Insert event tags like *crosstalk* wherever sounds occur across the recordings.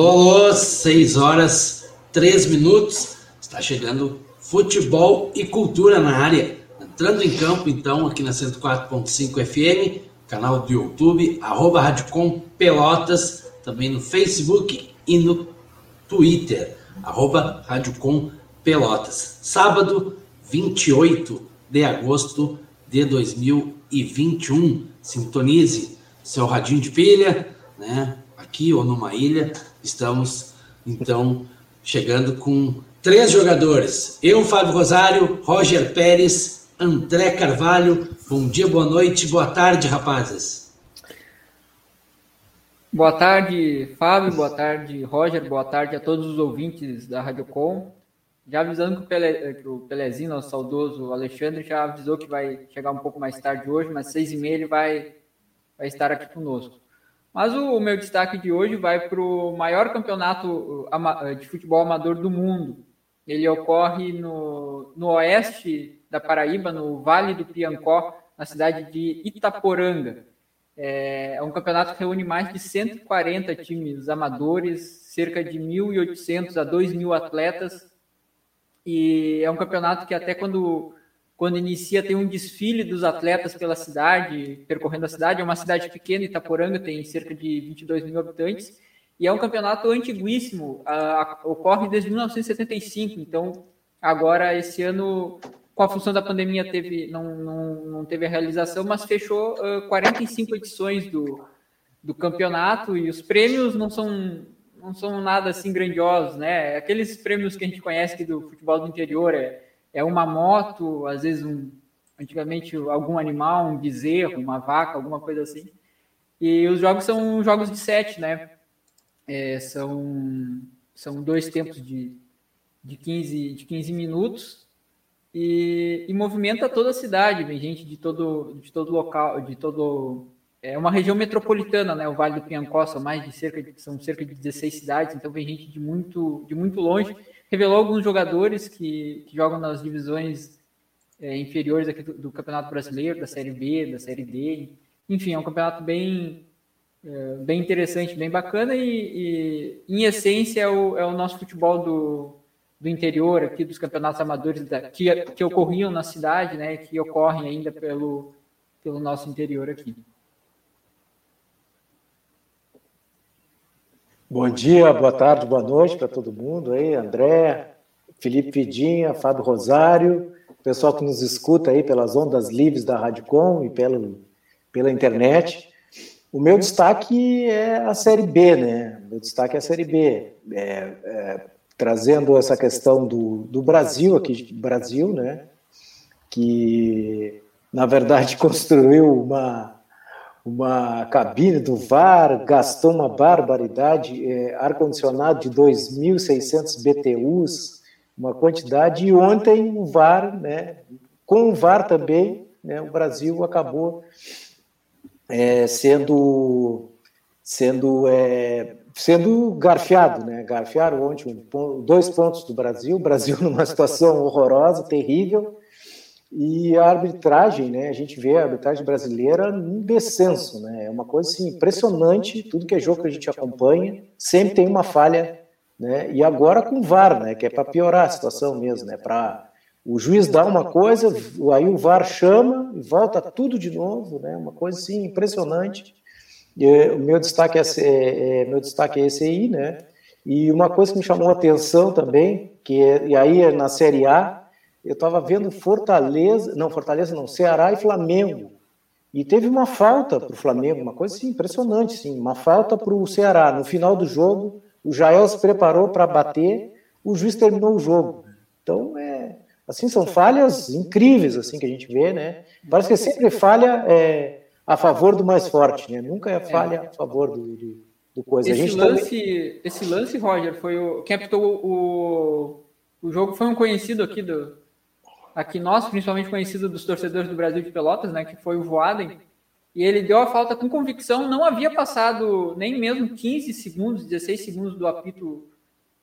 Alô, alô, 6 horas 3 minutos. Está chegando futebol e cultura na área. Entrando em campo, então, aqui na 104.5 FM, canal do YouTube, arroba Radicom Pelotas, também no Facebook e no Twitter, arroba Radicom Pelotas. Sábado, 28 de agosto de 2021. Sintonize seu radinho de pilha, né? Aqui ou numa ilha, Estamos, então, chegando com três jogadores. Eu, Fábio Rosário, Roger Pérez, André Carvalho. Bom dia, boa noite, boa tarde, rapazes. Boa tarde, Fábio, boa tarde, Roger, boa tarde a todos os ouvintes da Rádio Com. Já avisando que o, Pele, que o Pelezinho, nosso saudoso Alexandre, já avisou que vai chegar um pouco mais tarde hoje, mas seis e meia ele vai, vai estar aqui conosco. Mas o, meu destaque de hoje vai para o maior campeonato de futebol amador do mundo. Ele ocorre no, no oeste da Paraíba, no Vale do Piancó, na cidade de Itaporanga. É, é um campeonato que reúne mais de 140 times amadores, cerca de 1.800 a 2.000 atletas. E é um campeonato que até quando quando inicia, tem um desfile dos atletas pela cidade, percorrendo a cidade. É uma cidade pequena, Itaporanga tem cerca de 22 mil habitantes. E é um campeonato antiguíssimo, ocorre desde 1975. Então, agora, esse ano, com a função da pandemia, teve, não, não, não teve a realização, mas fechou uh, 45 edições do, do campeonato. E os prêmios não são, não são nada assim grandiosos, né? Aqueles prêmios que a gente conhece do futebol do interior, é é uma moto, às vezes um, antigamente algum animal, um bezerro, uma vaca, alguma coisa assim. E os jogos são jogos de sete, né? É, são, são dois tempos de, de, 15, de 15 minutos e, e movimenta toda a cidade, vem gente de todo, de todo local, de todo. É uma região metropolitana, né? O Vale do Piancó são mais de cerca de, são cerca de 16 cidades, então vem gente de muito, de muito longe revelou alguns jogadores que, que jogam nas divisões é, inferiores aqui do, do, Campeonato Brasileiro, da Série B, da Série D. Enfim, é um campeonato bem, é, bem interessante, bem bacana e, e em essência, é o, é o, nosso futebol do, do interior aqui, dos campeonatos amadores da, que, que ocorriam na cidade, né, que ocorrem ainda pelo, pelo nosso interior aqui. Bom dia, boa tarde, boa noite para todo mundo aí, André, Felipe Vidinha, Fábio Rosário, pessoal que nos escuta aí pelas ondas livres da Radicom e pelo, pela internet. O meu destaque é a Série B, né? O meu destaque é a Série B, é, é, trazendo essa questão do, do Brasil, aqui, Brasil, né? Que, na verdade, *laughs* construiu uma uma cabine do VAR, gastou uma barbaridade, é, ar-condicionado de 2.600 BTUs, uma quantidade, e ontem o VAR, né, com o VAR também, né, o Brasil acabou é, sendo, sendo, é, sendo garfiado, né, garfiaram ontem dois pontos do Brasil, o Brasil *laughs* numa situação horrorosa, terrível, e a arbitragem, né, a gente vê a arbitragem brasileira em descenso, né, é uma coisa assim, impressionante, tudo que é jogo que a gente acompanha, sempre tem uma falha, né, e agora com o VAR, né, que é para piorar a situação mesmo, né, para o juiz dar uma coisa, aí o VAR chama e volta tudo de novo, né, uma coisa assim, impressionante, e, o meu destaque é, é, é, meu destaque é esse aí, né, e uma coisa que me chamou a atenção também, que é, e aí é na Série A, eu estava vendo Fortaleza, não, Fortaleza não, Ceará e Flamengo. E teve uma falta para o Flamengo, uma coisa assim, impressionante, sim, uma falta para o Ceará. No final do jogo, o Jael se preparou para bater, o juiz terminou o jogo. Então, é, assim, são falhas incríveis assim que a gente vê, né? Parece que é sempre falha é, a favor do mais forte, né? Nunca é falha a favor do, do, do coisa. Esse lance, também... esse lance, Roger, foi o quem apitou o, o jogo foi um conhecido aqui do, aqui nós, principalmente conhecido dos torcedores do Brasil de Pelotas, né, que foi o Voaden, e ele deu a falta com convicção, não havia passado nem mesmo 15 segundos, 16 segundos do apito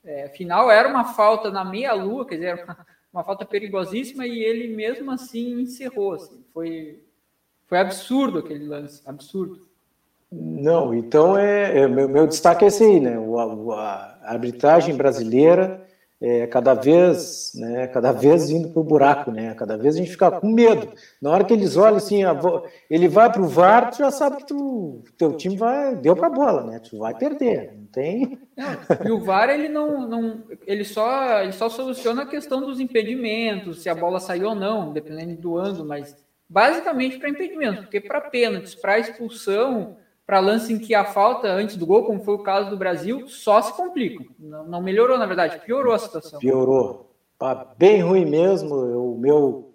é, final, era uma falta na meia-lua, quer dizer, uma, uma, falta perigosíssima, e ele mesmo assim encerrou, assim, foi, foi absurdo aquele lance, absurdo. Não, então é, é meu, meu, destaque é esse aí, né? O, a, a arbitragem brasileira é, cada vez, né, cada vez indo para o buraco, né? Cada vez a gente fica com medo. Na hora que eles olham assim, ele vai para o VAR, tu já sabe que tu, teu time vai deu para a bola, né? Tu vai perder, não tem. e o VAR ele não, não, ele só, ele só soluciona a questão dos impedimentos, se a bola saiu ou não, dependendo do ângulo, mas basicamente para impedimento, porque para pênaltis, para expulsão para lance em que a falta antes do gol, como foi o caso do Brasil, só se complica. Não, não melhorou, na verdade, piorou a situação. Piorou. Tá bem ruim mesmo. O meu,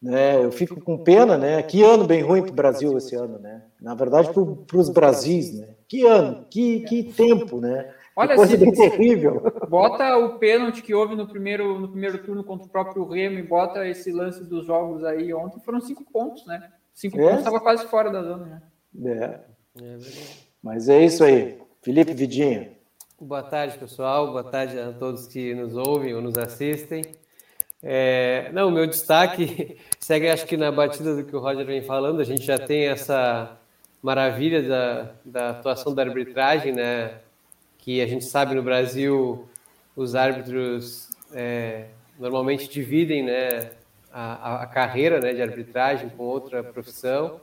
né, eu fico com pena, né? Que ano bem ruim para o Brasil esse ano, né? Na verdade, para os Brasis, né? Que ano, que, que tempo, né? Olha, coisa bem terrível. Bota o pênalti que houve no primeiro, no primeiro turno contra o próprio Remo e bota esse lance dos jogos aí ontem, foram cinco pontos, né? Cinco é. pontos estava quase fora da zona, né? É. É Mas é isso aí. Felipe Vidinha. Boa tarde, pessoal. Boa tarde a todos que nos ouvem ou nos assistem. É, não, o meu destaque *laughs* segue, acho que na batida do que o Roger vem falando, a gente já tem essa maravilha da, da atuação da arbitragem, né? Que a gente sabe no Brasil os árbitros é, normalmente dividem, né? A, a, carreira né, de arbitragem com outra profissão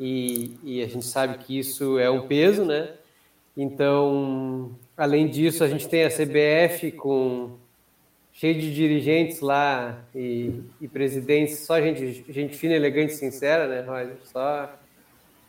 e, e, a gente sabe que isso é um peso, né? Então, além disso, a gente tem a CBF com cheio de dirigentes lá e, e presidentes, só gente, gente fina, elegante e sincera, né, Roger? Só,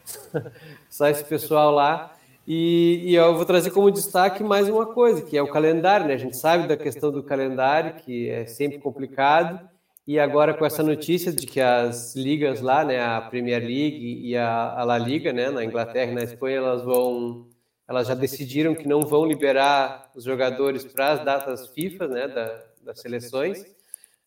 *laughs* só esse pessoal lá. E, e, eu vou trazer como destaque mais uma coisa, que é o calendário, né? A gente sabe da questão do calendário, que é sempre complicado, e agora com essa notícia de que as ligas lá, né, a Premier League e a, La Liga, né, na Inglaterra e na Espanha, elas vão, elas já decidiram que não vão liberar os jogadores para as datas FIFA, né, da, das seleções.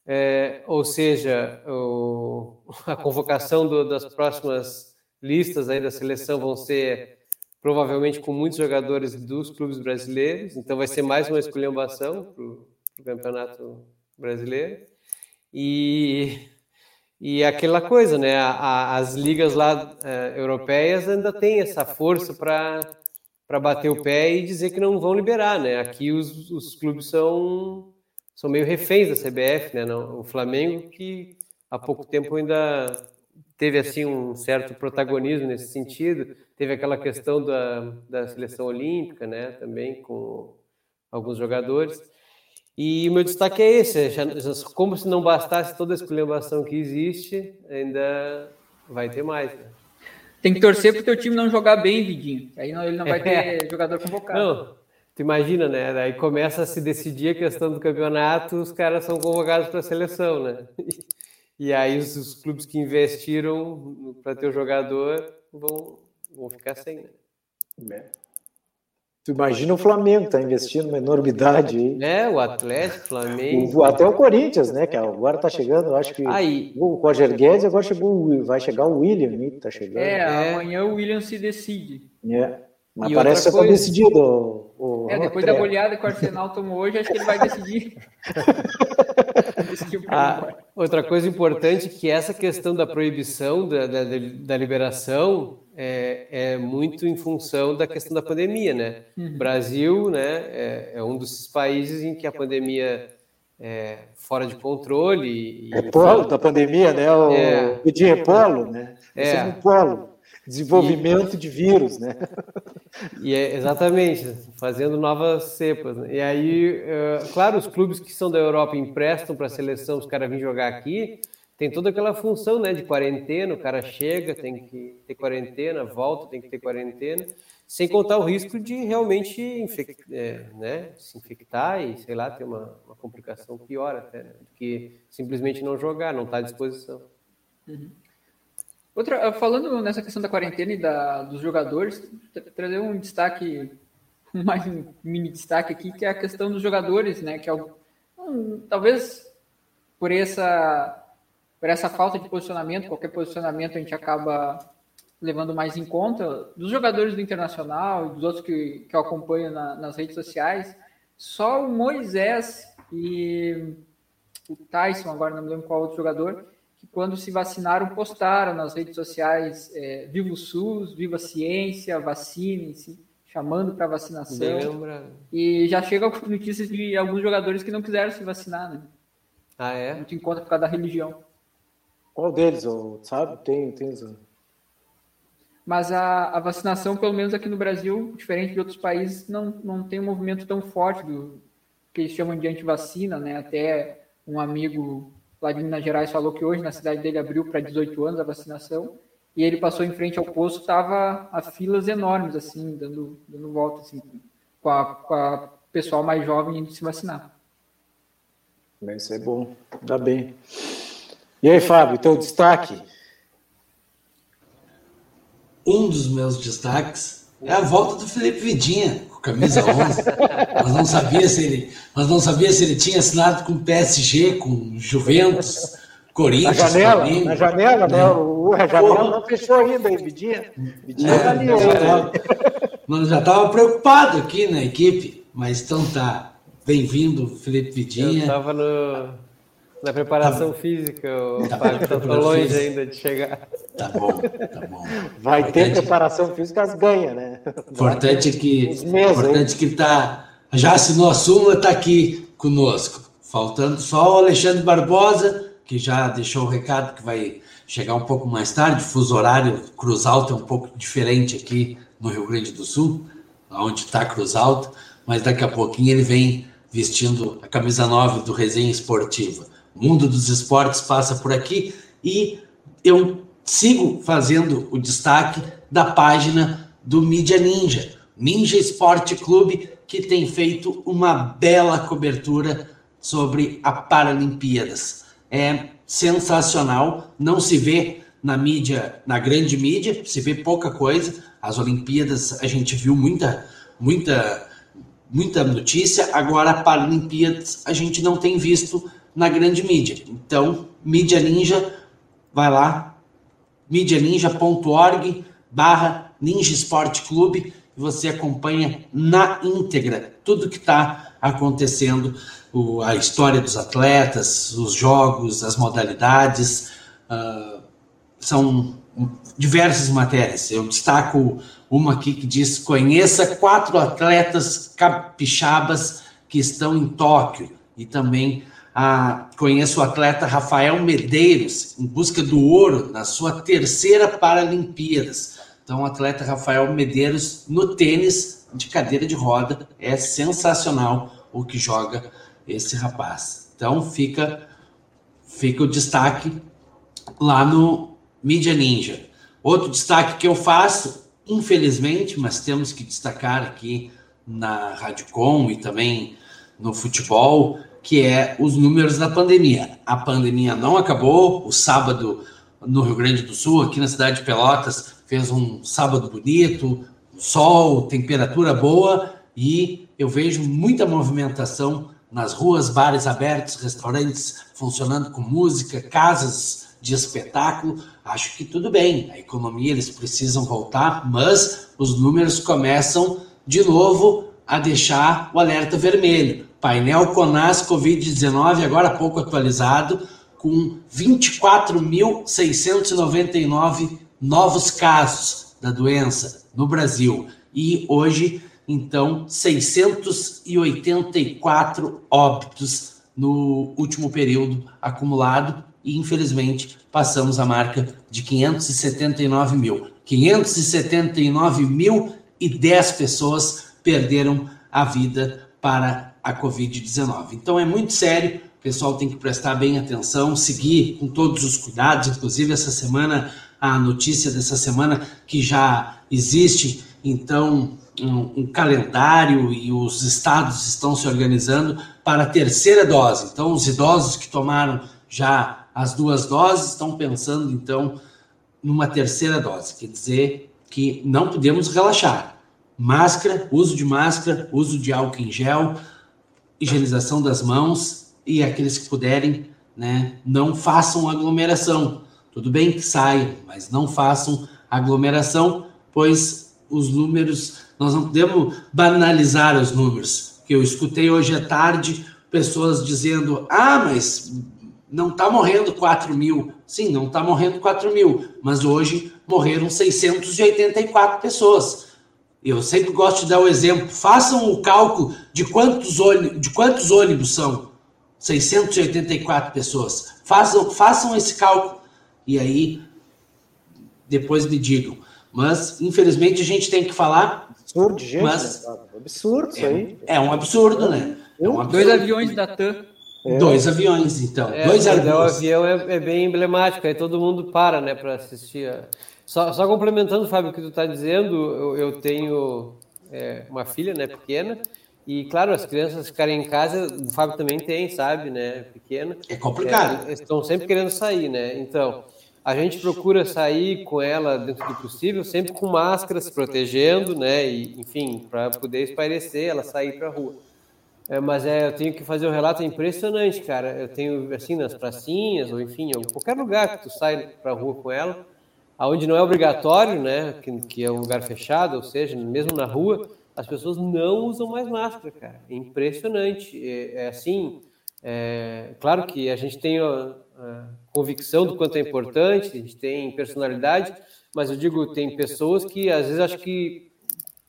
É, ou seja, o, *laughs* a convocação do, das próximas listas aí da seleção vão ser provavelmente com muitos jogadores dos clubes brasileiros, então vai ser mais uma esculhambação para o campeonato brasileiro. E, e aquela coisa, né? A, as ligas lá uh, europeias ainda têm essa força para para bater o pé e dizer que não vão liberar, né? Aqui os, os clubes são são meio reféns da CBF, né? Não, o Flamengo que há pouco tempo ainda teve assim um certo protagonismo nesse sentido, teve aquela questão da, da seleção olímpica, né? Também com alguns jogadores. E o meu destaque é esse, como se não bastasse toda a esculhambação que existe, ainda vai ter mais. Né? Tem que torcer para o teu time não jogar bem, Vidinho. Aí não, ele não vai ter é. jogador convocado. Não, tu imagina, né? Daí começa a se decidir a questão do campeonato, os caras são convocados para a seleção, né? *laughs* E aí os, os clubes que investiram para ter o jogador vão, vão ficar sem, né? É. Tu imagina o Flamengo tá investindo uma enormidade aí. É, o Atlético, Flamengo. O, até o Corinthians, né? Que agora tá chegando, acho que aí, o Roger Guedes agora chegou, vai chegar o William? Tá chegando. É, é, amanhã o William se decide. É. Mas e parece que tá decidido. O, o, é, depois da goleada que o Arsenal tomou hoje, acho que ele vai decidir. *laughs* ah, outra coisa importante que essa questão da proibição da, da, da liberação é, é, muito em função da questão da pandemia, né? Uhum. Brasil, né, é, é, um dos países em que a pandemia é fora de controle. E, é polo da pandemia, né? O, é, o dia é polo, né? É. é um polo. Desenvolvimento e, de vírus, né? E é, exatamente, fazendo novas cepas. Né? E aí, uh, claro, os clubes que são da Europa emprestam para a seleção os caras virem jogar aqui, tem toda aquela função né, de quarentena, o cara chega, tem que ter quarentena, volta, tem que ter quarentena, sem contar o risco de realmente infect, é, né, se infectar e, sei lá, ter uma, uma complicação pior até, né, do que simplesmente não jogar, não estar tá à disposição. Uhum. Outra, falando nessa questão da quarentena e da, dos jogadores, trazer um destaque, *laughs* mais um mini destaque aqui, que é a questão dos jogadores, né, que é um, talvez por essa por essa falta de posicionamento, qualquer posicionamento a gente acaba levando mais em conta, dos jogadores do Internacional e dos outros que, que eu acompanho na, nas redes sociais, só o Moisés e o Tyson, agora não me lembro qual outro jogador, que quando se vacinaram, postaram nas redes sociais é, Viva o SUS, Viva a Ciência, vacinem-se, chamando para vacinação. E já chega notícias de alguns jogadores que não quiseram se vacinar, né? Ah, é? Muito em conta por causa da religião. Qual deles, sabe? Tem, tem. Mas a, a, vacinação, pelo menos aqui no Brasil, diferente de outros países, não, não tem um movimento tão forte do que eles chamam de antivacina, né? Até um amigo lá de Minas Gerais falou que hoje na cidade dele abriu para 18 anos a vacinação e ele passou em frente ao posto, tava a filas enormes, assim, dando, dando volta, assim, com a, com a pessoal mais jovem indo se vacinar. Isso é bom, dá bem. E aí, Fábio, teu destaque? Um dos meus destaques é a volta do Felipe Vidinha, com camisa *laughs* 11. mas não sabia se ele, mas não sabia se ele tinha assinado com PSG, com Juventus, Corinthians. Na janela, na janela, né? O, a janela não fechou ainda, hein, Vidinha? Vidinha é, tá ali, já já estava preocupado aqui na equipe, mas então tá. Bem-vindo, Felipe Vidinha. Eu estava no na preparação tá, física, o tá, Fábio está longe física. ainda de chegar. Tá bom, tá bom. Vai importante, ter preparação física, as ganha, né? Importante que, importante que tá, já assinou a súmula, está aqui conosco. Faltando só o Alexandre Barbosa, que já deixou o recado que vai chegar um pouco mais tarde. Fuso horário Cruz Alta é um pouco diferente aqui no Rio Grande do Sul, onde está Cruz Alta, mas daqui a pouquinho ele vem vestindo a camisa 9 do Resenha Esportiva mundo dos esportes passa por aqui e eu sigo fazendo o destaque da página do Mídia Ninja, Ninja Esporte Clube, que tem feito uma bela cobertura sobre a Paralimpíadas. É sensacional, não se vê na mídia, na grande mídia, se vê pouca coisa. As Olimpíadas a gente viu muita, muita, muita notícia. Agora a Paralimpíadas a gente não tem visto na grande mídia. Então, Mídia Ninja, vai lá, medianinja.org barra Ninja Esporte Clube e você acompanha na íntegra tudo que está acontecendo, o, a história dos atletas, os jogos, as modalidades, uh, são diversas matérias. Eu destaco uma aqui que diz: conheça quatro atletas capixabas que estão em Tóquio e também ah, conheço o atleta Rafael Medeiros, em busca do ouro na sua terceira Paralimpíadas. Então, o atleta Rafael Medeiros no tênis de cadeira de roda é sensacional o que joga esse rapaz. Então, fica, fica o destaque lá no Mídia Ninja. Outro destaque que eu faço, infelizmente, mas temos que destacar aqui na Rádio Com e também no futebol, que é os números da pandemia. A pandemia não acabou, o sábado no Rio Grande do Sul, aqui na cidade de Pelotas, fez um sábado bonito, sol, temperatura boa e eu vejo muita movimentação nas ruas, bares abertos, restaurantes funcionando com música, casas de espetáculo. Acho que tudo bem, a economia eles precisam voltar, mas os números começam de novo a deixar o alerta vermelho. Painel Conas Covid-19, agora há pouco atualizado, com 24.699 novos casos da doença no Brasil. E hoje, então, 684 óbitos no último período acumulado. E, infelizmente, passamos a marca de 579 mil. 579 mil e 10 pessoas perderam a vida para a Covid-19. Então é muito sério, o pessoal tem que prestar bem atenção, seguir com todos os cuidados, inclusive essa semana, a notícia dessa semana que já existe, então, um, um calendário e os estados estão se organizando para a terceira dose. Então, os idosos que tomaram já as duas doses estão pensando, então, numa terceira dose. Quer dizer que não podemos relaxar. Máscara, uso de máscara, uso de álcool em gel, higienização das mãos e aqueles que puderem, né, não façam aglomeração. Tudo bem que saiam, mas não façam aglomeração, pois os números, nós não podemos banalizar os números. Que eu escutei hoje à tarde pessoas dizendo: "Ah, mas não está morrendo 4 mil. Sim, não está morrendo 4 mil, mas hoje morreram 684 pessoas. Eu sempre gosto de dar o exemplo. Façam o cálculo de quantos ônibus, de quantos ônibus são 684 pessoas. Façam, façam esse cálculo e aí depois me digam. Mas, infelizmente, a gente tem que falar. Absurdo, gente. Mas, né? Absurdo isso é, aí. É um absurdo, né? É um absurdo. Dois aviões da TAM. É. Dois aviões, então. É, dois aviões. O avião é, é, bem emblemático, aí todo mundo para, né, para assistir. A... Só, só, complementando, Fábio, o que tu está dizendo, eu, eu tenho é, uma filha, né, pequena, e claro, as crianças ficarem em casa, o Fábio também tem, sabe, né, pequena. É complicado. É, estão sempre querendo sair, né, então a gente procura sair com ela dentro do possível, sempre com máscara, se protegendo, né? E, enfim, para poder espairecer, ela sair para a rua. É, mas é, eu tenho que fazer um relato impressionante, cara. Eu tenho, assim, nas pracinhas, ou enfim, em qualquer lugar que tu sai para a rua com ela, aonde não é obrigatório, né? Que, que é um lugar fechado, ou seja, mesmo na rua, as pessoas não usam mais máscara, cara. É impressionante. É, é assim, é, claro que a gente tem convicção do quanto é importante, a gente tem personalidade, mas eu digo, tem pessoas que às vezes acho que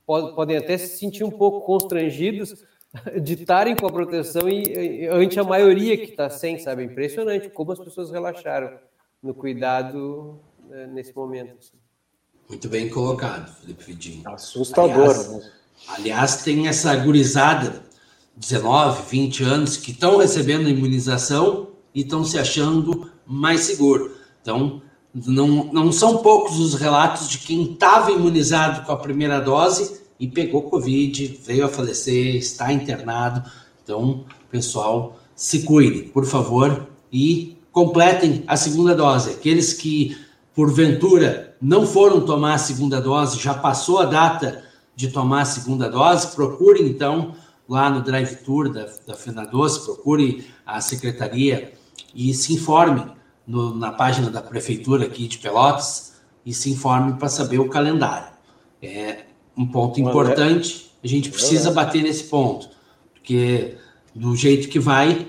podem até se sentir um pouco constrangidas *laughs* de estarem com a proteção e, ante a maioria que está sem, sabe? É impressionante como as pessoas relaxaram no cuidado nesse momento. Muito bem colocado, Felipe Vidinho. Assustador. Aliás, né? aliás, tem essa gurizada, 19, 20 anos, que estão recebendo imunização e estão se achando mais seguro. Então, não, não são poucos os relatos de quem estava imunizado com a primeira dose e pegou Covid, veio a falecer, está internado. Então, pessoal, se cuide, por favor, e completem a segunda dose. Aqueles que, porventura, não foram tomar a segunda dose, já passou a data de tomar a segunda dose, procure então lá no drive tour da, da FenaDoce, procure a secretaria e se informe no, na página da prefeitura aqui de Pelotas e se informe para saber o calendário. É um ponto importante, a gente precisa bater nesse ponto, porque do jeito que vai,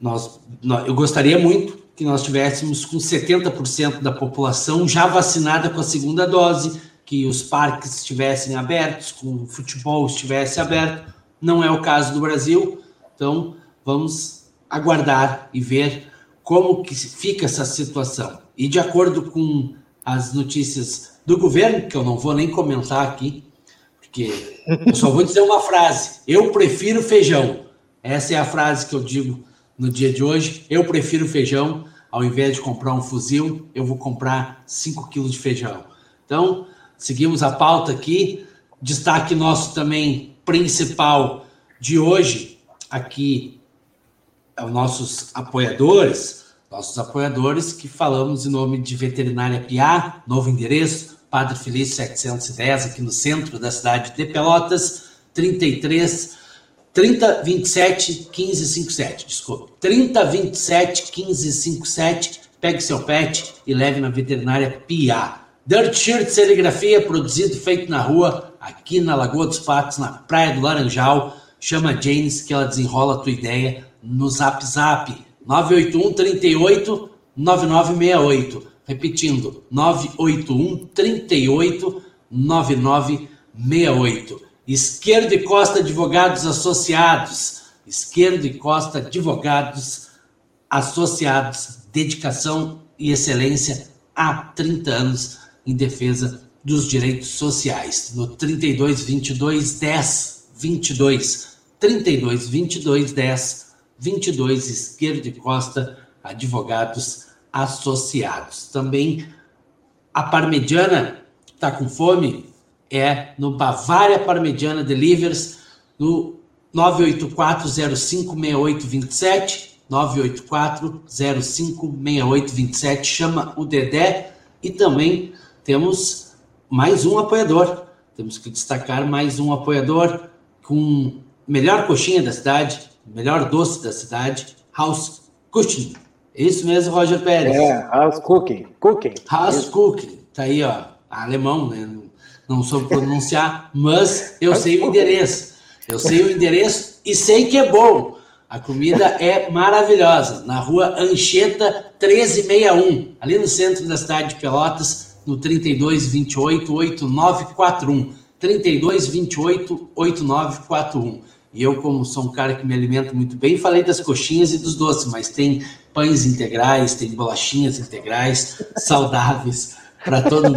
nós, nós eu gostaria muito que nós tivéssemos com 70% da população já vacinada com a segunda dose, que os parques estivessem abertos, que o futebol estivesse aberto. Não é o caso do Brasil, então vamos aguardar e ver como que fica essa situação. E de acordo com as notícias do governo, que eu não vou nem comentar aqui, porque eu só vou dizer uma frase: eu prefiro feijão. Essa é a frase que eu digo no dia de hoje. Eu prefiro feijão. Ao invés de comprar um fuzil, eu vou comprar 5 quilos de feijão. Então, seguimos a pauta aqui. Destaque nosso também principal de hoje aqui aos nossos apoiadores, nossos apoiadores que falamos em nome de Veterinária Piá, novo endereço, Padre Felício 710, aqui no centro da cidade de Pelotas, 33 30 27 15 57, desculpa, 30 27 15 57, pegue seu pet e leve na Veterinária Piá. Dirt Shirt Serigrafia, produzido feito na rua, aqui na Lagoa dos Patos, na Praia do Laranjal. Chama a Janes que ela desenrola a tua ideia no Zap Zap 981 38 9968. Repetindo, 981 38 9968. Esquerdo e Costa Advogados Associados. Esquerdo e Costa Advogados Associados. Dedicação e excelência há 30 anos em defesa dos direitos sociais. No 32 22 10 22 32 22 10 22 Esquerda e Costa Advogados Associados. Também a Parmegiana está com fome? É no Bavária Parmegiana Delivers, no 984056827, 984056827, chama o Dedé e também temos mais um apoiador. Temos que destacar mais um apoiador com melhor coxinha da cidade, melhor doce da cidade, House Cooking. É isso mesmo, Roger Pérez? É, House Cooking. Cooking. House isso. Cooking. Tá aí, ó. Alemão, né? Não soube pronunciar, mas eu sei o endereço. Eu sei o endereço e sei que é bom. A comida é maravilhosa. Na rua Anchieta 1361, ali no centro da cidade de Pelotas, no 3228 8941. 3228 8941. E eu, como sou um cara que me alimenta muito bem, falei das coxinhas e dos doces, mas tem pães integrais, tem bolachinhas integrais, *laughs* saudáveis, para todo,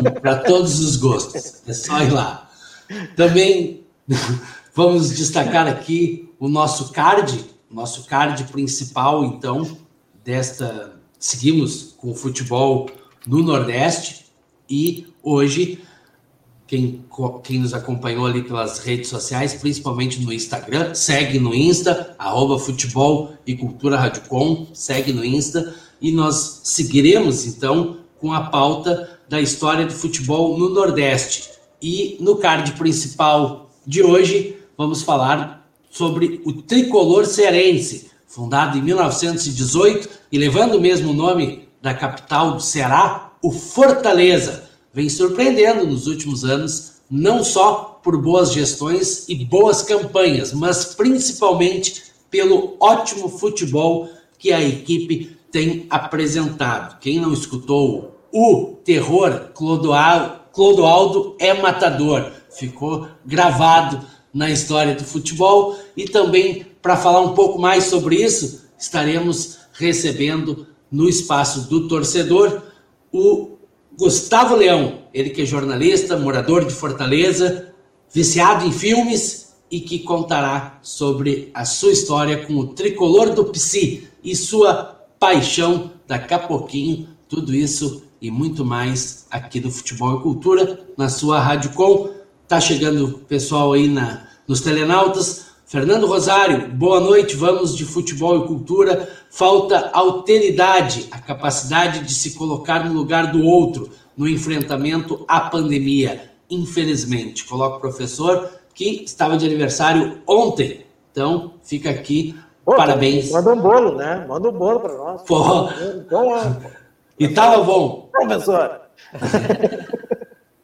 todos os gostos. É só ir lá. Também *laughs* vamos destacar aqui o nosso card, nosso card principal, então, desta. Seguimos com o futebol no Nordeste e hoje quem, quem nos acompanhou ali pelas redes sociais, principalmente no Instagram, segue no Insta, arroba futebol e cultura Radiocom, segue no Insta, e nós seguiremos então com a pauta da história do futebol no Nordeste. E no card principal de hoje, vamos falar sobre o tricolor cearense, fundado em 1918 e levando o mesmo nome da capital do Ceará, o Fortaleza vem surpreendendo nos últimos anos, não só por boas gestões e boas campanhas, mas principalmente pelo ótimo futebol que a equipe tem apresentado. Quem não escutou o terror Clodoaldo é matador, ficou gravado na história do futebol. E também para falar um pouco mais sobre isso, estaremos recebendo no espaço do torcedor o Gustavo Leão, ele que é jornalista, morador de Fortaleza, viciado em filmes e que contará sobre a sua história com o tricolor do Psi e sua paixão. Daqui a pouquinho. Tudo isso e muito mais aqui do Futebol e Cultura na sua Rádio Com. Tá chegando o pessoal aí na, nos Telenautas. Fernando Rosário, boa noite. Vamos de futebol e cultura. Falta alteridade, a capacidade de se colocar no lugar do outro no enfrentamento à pandemia. Infelizmente, coloco o professor que estava de aniversário ontem. Então, fica aqui. Pô, parabéns. Manda um bolo, né? Manda um bolo para nós. Pô. Então, e tava bom. Professor. *laughs*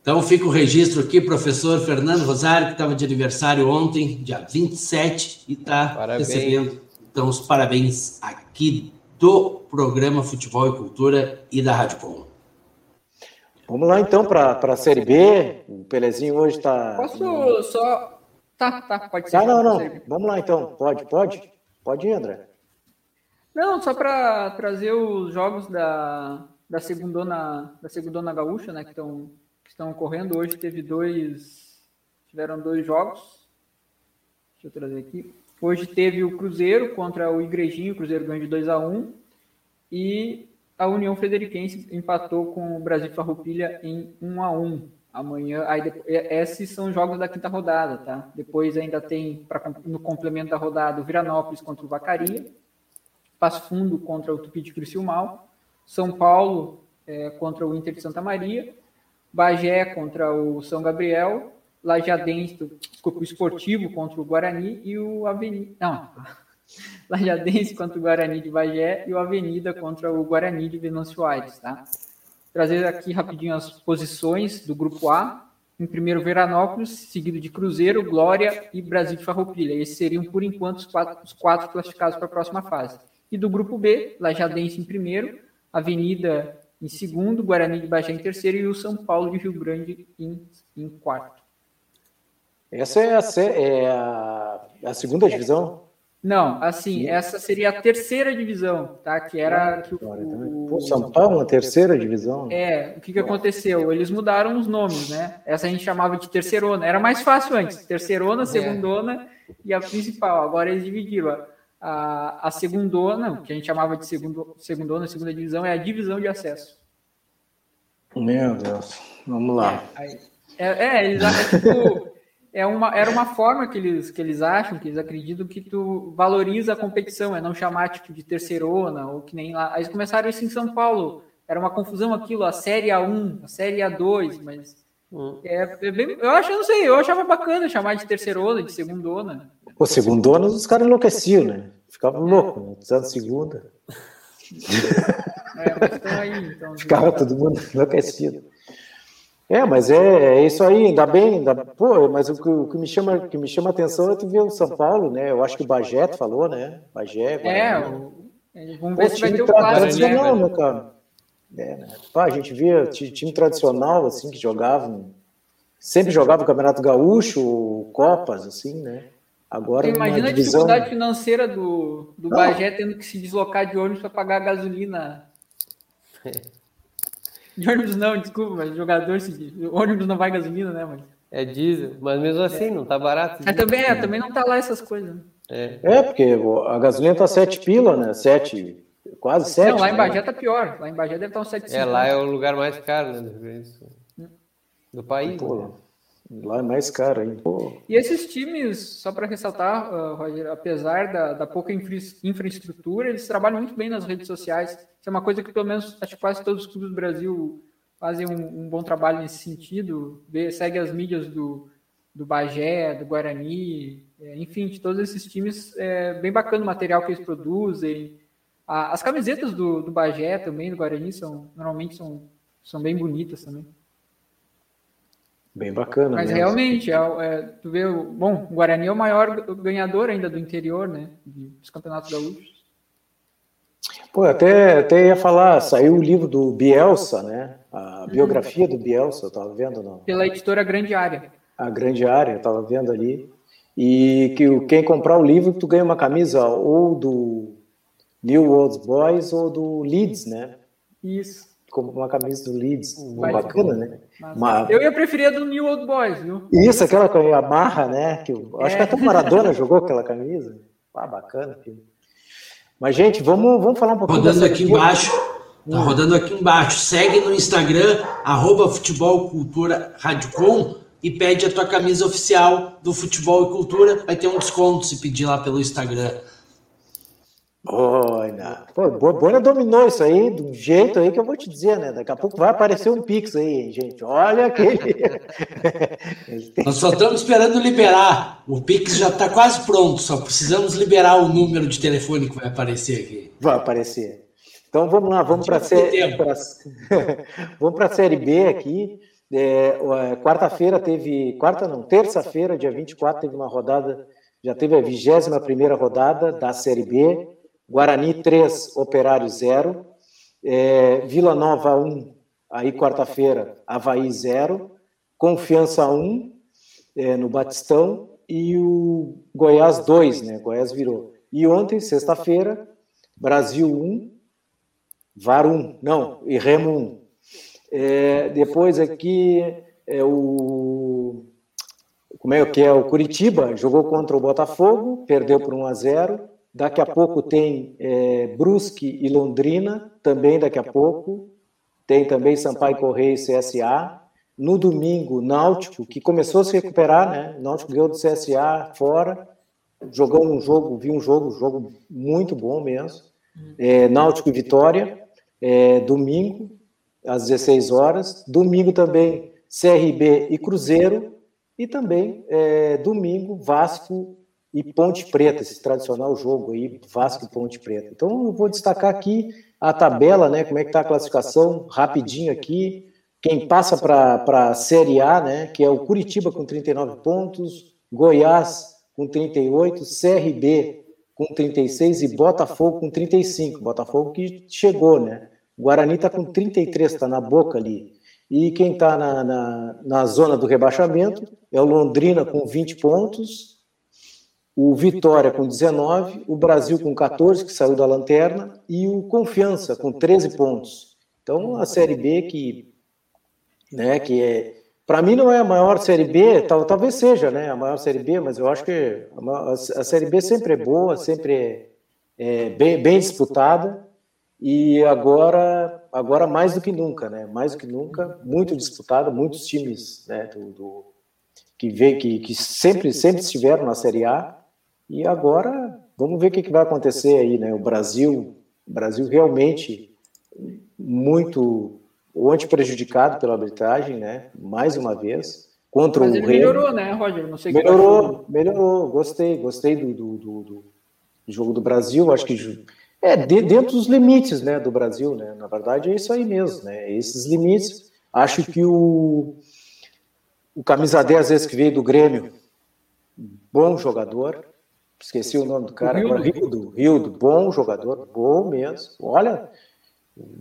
Então fica o registro aqui, professor Fernando Rosário, que estava de aniversário ontem, dia 27, e está recebendo então os parabéns aqui do programa Futebol e Cultura e da Rádio Com. Vamos lá então para a Série B. O Pelezinho hoje está. Posso só. Tá, tá, pode ser. Ah, não, não. Vamos lá então. Pode, pode. Pode ir, André. Não, só para trazer os jogos da, da segundona, da segundona gaúcha, né, que estão estão ocorrendo. Hoje teve dois, tiveram dois jogos. Deixa eu trazer aqui. Hoje teve o Cruzeiro contra o Igrejinho, o Cruzeiro ganhou de 2 a 1 e a União Frederiquense empatou com o Brasil Farroupilha em 1 a 1 Amanhã, aí depois, esses são jogos da quinta rodada, tá? Depois ainda tem pra, no complemento da rodada o Viranópolis contra o Vacaria, Passo Fundo contra o Tupi de Criciúmal, São Paulo é, contra o Inter de Santa Maria Bagé contra o São Gabriel, Lajadense, desculpa, o Esportivo contra o Guarani e o Avenida. Não, *laughs* Lajadense contra o Guarani de Bagé e o Avenida contra o Guarani de Venâncio Aires, tá? Trazer aqui rapidinho as posições do grupo A. Em primeiro, Veranópolis, seguido de Cruzeiro, Glória e Brasil de Farroupilha. Esses seriam, por enquanto, os quatro, os quatro classificados para a próxima fase. E do grupo B, Lajadense em primeiro, Avenida em segundo, Guarani de Bagé em terceiro e o São Paulo de Rio Grande em, em quarto. Essa é a, é a, a segunda divisão? Não, assim, essa seria a terceira divisão, tá? Que era que o, o São Paulo na terceira divisão. É, o que, que aconteceu? Eles mudaram os nomes, né? Essa a gente chamava de terceirona. Era mais fácil antes, terceirona, é. segundona e a principal. Agora eles dividiram. A, a segundona, que a gente chamava de segundo, segundona, segunda divisão, é a divisão de acesso. Meu Deus, vamos lá. É, é eles acham, tipo, é uma, era uma forma que eles, que eles acham, que eles acreditam que tu valoriza a competição, é não chamar tipo de terceirona, ou que nem lá. Aí eles começaram isso em São Paulo. Era uma confusão aquilo, a série A1, a série A2, mas. É, é bem, eu acho, eu não sei, eu achava bacana chamar de terceirona, de segundona. Pô, segundona, os caras enlouqueciam, né? Ficavam é. loucos, né? Precisando segunda. É, mas estão aí, então. Ficava todo mundo *laughs* enlouquecido. É, mas é, é, isso aí, ainda bem, ainda, pô, mas o que, o que me chama, que me chama atenção é tu ver o São Paulo, né? Eu acho que o Bagé falou, né? Bagé. É, o, vamos ver pô, se vai ter o tradicional, né, cara? É, né? Pá, a gente via time tradicional assim que jogavam, sempre jogava o Campeonato Gaúcho, Copas, assim, né? Agora imagina divisão... a dificuldade financeira do, do Bagé tendo que se deslocar de ônibus para pagar gasolina. De ônibus não, desculpa, mas jogador se ônibus não vai gasolina, né, mas é diesel, mas mesmo assim é. não tá barato. É, também é, também não tá lá essas coisas. Né? É. é, porque a gasolina tá 7 pila, né? 7, quase 7. Não, lá em né? Bagé tá pior. Lá em Bagé deve estar uns 7 É, lá é o lugar mais caro, né, do país. Pô, né? Lá é mais caro, hein? Pô. E esses times, só para ressaltar, uh, Roger, apesar da, da pouca infra infraestrutura, eles trabalham muito bem nas redes sociais. Isso é uma coisa que, pelo menos, acho que quase todos os clubes do Brasil fazem um, um bom trabalho nesse sentido. Vê, segue as mídias do, do Bagé, do Guarani, é, enfim, de todos esses times. É bem bacana o material que eles produzem. A, as camisetas do, do Bagé também, do Guarani, são, normalmente são, são bem bonitas também. Bem bacana. Mas mesmo. realmente, é, é, tu vê, bom, o Guarani é o maior ganhador ainda do interior, né? Dos campeonatos gaúchos. Pô, até, até ia falar, saiu o livro do Bielsa, né? A biografia do Bielsa, eu tava vendo não? Pela editora Grande Área. A Grande Área, eu tava vendo ali. E que quem comprar o livro, tu ganha uma camisa ou do New Old Boys ou do Leeds, né? Isso como uma camisa do Leeds. Vai bacana, né? Uma... Eu ia preferir a do New Old Boys, viu? Isso, aquela com a marra, né? Que eu... é. Acho que até o Maradona jogou aquela camisa. Ah, bacana. Filho. Mas, gente, vamos, vamos falar um pouquinho. Rodando aqui embaixo. Tá hum. rodando aqui embaixo. Segue no Instagram, arroba Futebol Cultura Radicom e pede a tua camisa oficial do Futebol e Cultura. Vai ter um desconto se pedir lá pelo Instagram. Olha, pô, Bona dominou isso aí um jeito aí que eu vou te dizer, né? Daqui a pouco vai aparecer um Pix aí, gente. Olha aquele. *laughs* *laughs* Nós só estamos esperando liberar. O Pix já está quase pronto, só precisamos liberar o número de telefone que vai aparecer aqui. Vai aparecer. Então vamos lá, vamos para a série, pra... *laughs* vamos para a série B aqui. É, é, quarta-feira teve, quarta não, terça-feira, dia 24, teve uma rodada, já teve a 21 primeira rodada da série B. Guarani 3, Operário 0. É, Vila Nova 1, aí quarta-feira, Havaí 0. Confiança 1, é, no Batistão. E o Goiás 2, né? Goiás virou. E ontem, sexta-feira, Brasil 1, VAR 1. Não, e Remo 1. É, depois aqui é o como é que é o Curitiba jogou contra o Botafogo, perdeu por 1 a 0. Daqui a pouco tem é, Brusque e Londrina, também daqui a pouco. Tem também Sampaio Correia e CSA. No domingo, Náutico, que começou a se recuperar, né? Náutico ganhou do CSA fora, jogou um jogo, vi um jogo, jogo muito bom mesmo. É, Náutico e Vitória, é, domingo, às 16 horas. Domingo também, CRB e Cruzeiro. E também, é, domingo, Vasco e Ponte Preta, esse tradicional jogo aí, Vasco e Ponte Preta. Então eu vou destacar aqui a tabela, né? Como é que está a classificação, rapidinho aqui. Quem passa para a Série A, né? Que é o Curitiba com 39 pontos, Goiás com 38, CRB com 36 e Botafogo com 35. Botafogo que chegou, né? Guarani está com 33, está na boca ali. E quem está na, na, na zona do rebaixamento é o Londrina com 20 pontos, o Vitória com 19, o Brasil com 14, que saiu da lanterna, e o Confiança com 13 pontos. Então, a Série B que, né, que é, para mim não é a maior Série B, tal, talvez seja, né, a maior Série B, mas eu acho que a, a Série B sempre é boa, sempre é, é bem, bem disputada, e agora, agora mais do que nunca, né, mais do que nunca, muito disputada, muitos times, né, do, do que, vê, que, que sempre, sempre estiveram na Série A, e agora, vamos ver o que, que vai acontecer aí, né? O Brasil, Brasil realmente muito ontem prejudicado pela arbitragem, né? Mais uma vez. Contra Mas o ele melhorou, né, Roger? Não sei melhorou, melhorou. Gostei, gostei do, do, do, do, jogo do Brasil. Acho que é de, dentro dos limites, né, do Brasil, né? Na verdade é isso aí mesmo, né? Esses limites. Acho que o, o camisa 10, vezes que veio do Grêmio, bom jogador. Esqueci o nome do cara. Rildo. Agora, Rildo, Rildo, bom jogador, bom mesmo. Olha,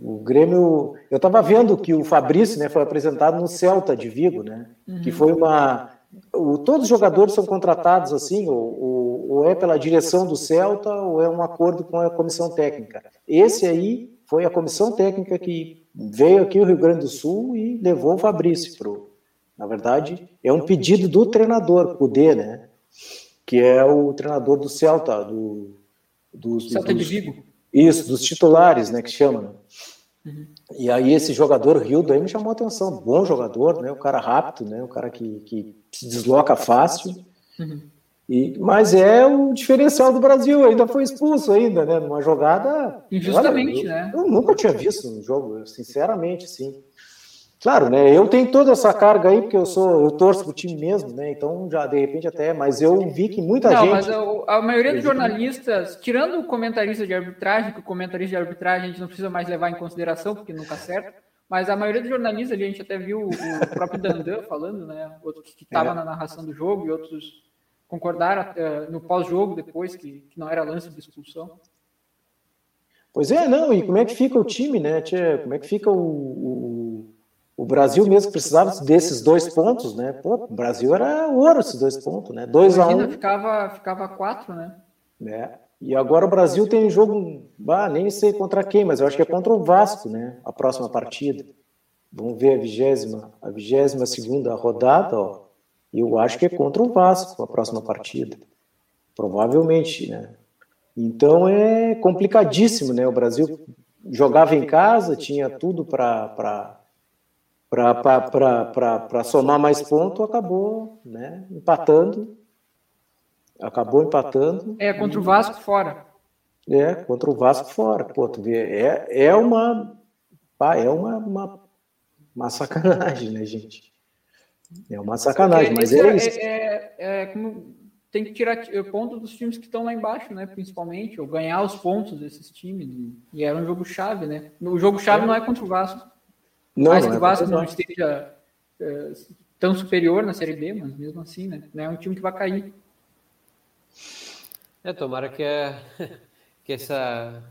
o Grêmio. Eu estava vendo que o Fabrício né, foi apresentado no Celta de Vigo, né? Uhum. Que foi uma. O, todos os jogadores são contratados assim, ou, ou, ou, é pela direção do Celta, ou é um acordo com a comissão técnica. Esse aí foi a comissão técnica que veio aqui ao Rio Grande do Sul e levou o Fabrício pro. Na verdade, é um pedido do treinador, Cudê, né? Que é o treinador do Celta, do, dos, Celta dos, de Vigo. Isso, dos titulares, né, que chama. Né? Uhum. E aí esse jogador Rildo aí me chamou a atenção, bom jogador, né, o cara rápido, né, o cara que, que se desloca fácil. Uhum. E, mas é o diferencial do Brasil, ainda foi expulso ainda, né, numa jogada... Injustamente, olha, eu, né? Eu nunca tinha visto um jogo, sinceramente, sim. Claro, né? Eu tenho toda essa carga aí, porque eu sou, eu torço pro time mesmo, né? Então já de repente até, mas eu vi que muita não, gente. Mas a, a maioria dos jornalistas, tirando o comentarista de arbitragem, que o comentarista de arbitragem a gente não precisa mais levar em consideração, porque nunca acerta. Mas a maioria dos jornalistas ali, a gente até viu o próprio Dandan falando, né? Outros que estavam é. na narração do jogo e outros concordaram uh, no pós-jogo depois que, que não era lance de expulsão. Pois é, não, e como é que fica o time, né? Como é que fica o, o o Brasil mesmo precisava desses dois pontos, né? Pô, o Brasil era ouro esses dois pontos, né? Dois a um. ficava, ficava quatro, né? É. E agora o Brasil tem jogo, bah, nem sei contra quem, mas eu acho que é contra o Vasco, né? A próxima partida. Vamos ver a vigésima, a vigésima segunda rodada, ó. Eu acho que é contra o Vasco a próxima partida. Provavelmente, né? Então é complicadíssimo, né? O Brasil jogava em casa, tinha tudo para para somar mais pontos, acabou né, empatando. Acabou empatando. É, contra o Vasco fora. É, contra o Vasco fora. Pô, tu vê, é, é uma. Pá, é uma, uma, uma sacanagem, né, gente? É uma sacanagem, mas é, é isso. É, é, é, como tem que tirar ponto dos times que estão lá embaixo, né? Principalmente, ou ganhar os pontos desses times. E era um jogo chave, né? O jogo chave é. não é contra o Vasco. Não, mais que o é Vasco não esteja é, tão superior na Série B, mas mesmo assim, né? Não é um time que vai cair. É, tomara que, é, *laughs* que essa.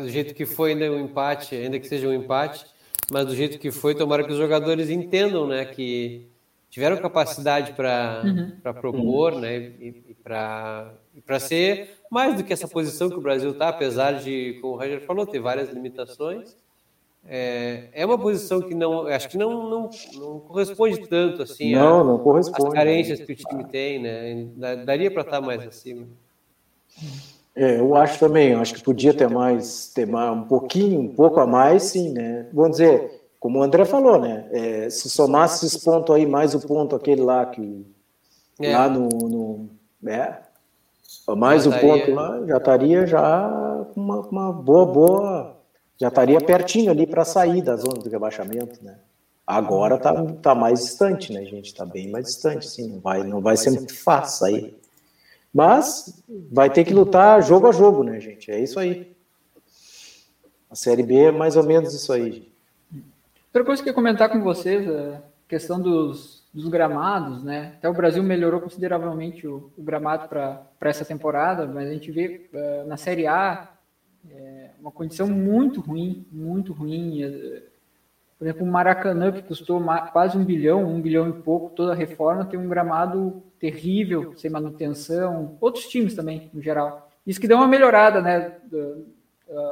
Do jeito que foi ainda um empate, ainda que seja um empate, mas do jeito que foi, tomara que os jogadores entendam, né? Que tiveram capacidade para uhum. propor, né? E, e para ser mais do que essa posição que o Brasil está, apesar de, como o Roger falou, ter várias limitações é, é uma posição que não, acho que não, não, não corresponde tanto assim não, a, não corresponde. as carências que o time tem, né? Daria para estar mais acima. É, eu acho também, eu acho que podia ter mais, ter mais, um pouquinho, um pouco a mais, sim, né? Vamos dizer, como o André falou, né? É, se somasse esse ponto aí, mais o ponto aquele lá que é. lá no, no é, mais o ponto lá, já estaria já uma, uma boa, boa já estaria pertinho ali para sair da zona do rebaixamento, né? Agora tá, tá mais distante, né, gente? Está bem mais distante, sim. Não vai, não vai ser muito fácil sair. Mas vai ter que lutar jogo a jogo, né, gente? É isso aí. A Série B é mais ou menos isso aí. Outra coisa que eu ia comentar com vocês é a questão dos, dos gramados, né? Até o Brasil melhorou consideravelmente o, o gramado para essa temporada, mas a gente vê uh, na Série A é uma condição muito ruim, muito ruim. É, por exemplo, o Maracanã, que custou quase um bilhão, um bilhão e pouco, toda a reforma, tem um gramado terrível, sem manutenção. Outros times também, no geral. Isso que deu uma melhorada, né?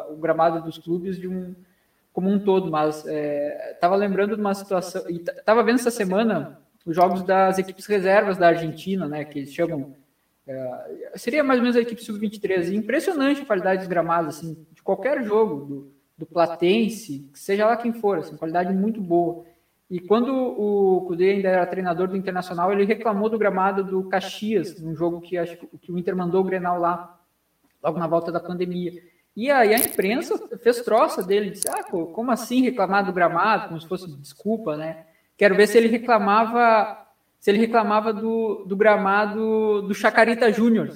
O gramado dos clubes de um como um todo, mas estava é, lembrando de uma situação estava vendo essa semana os jogos das equipes reservas da Argentina, né? Que eles chamam é, seria mais ou menos a equipe sub-23. Impressionante a qualidade dos gramados, assim, de qualquer jogo, do, do Platense, seja lá quem for, assim, qualidade muito boa. E quando o Cudê ainda era treinador do Internacional, ele reclamou do gramado do Caxias, num jogo que acho que o Inter mandou o Grenal lá, logo na volta da pandemia. E aí a imprensa fez troça dele, disse, ah, pô, como assim reclamar do gramado, como se fosse desculpa, né? Quero ver se ele reclamava se ele reclamava do, do gramado do Chacarita Júnior.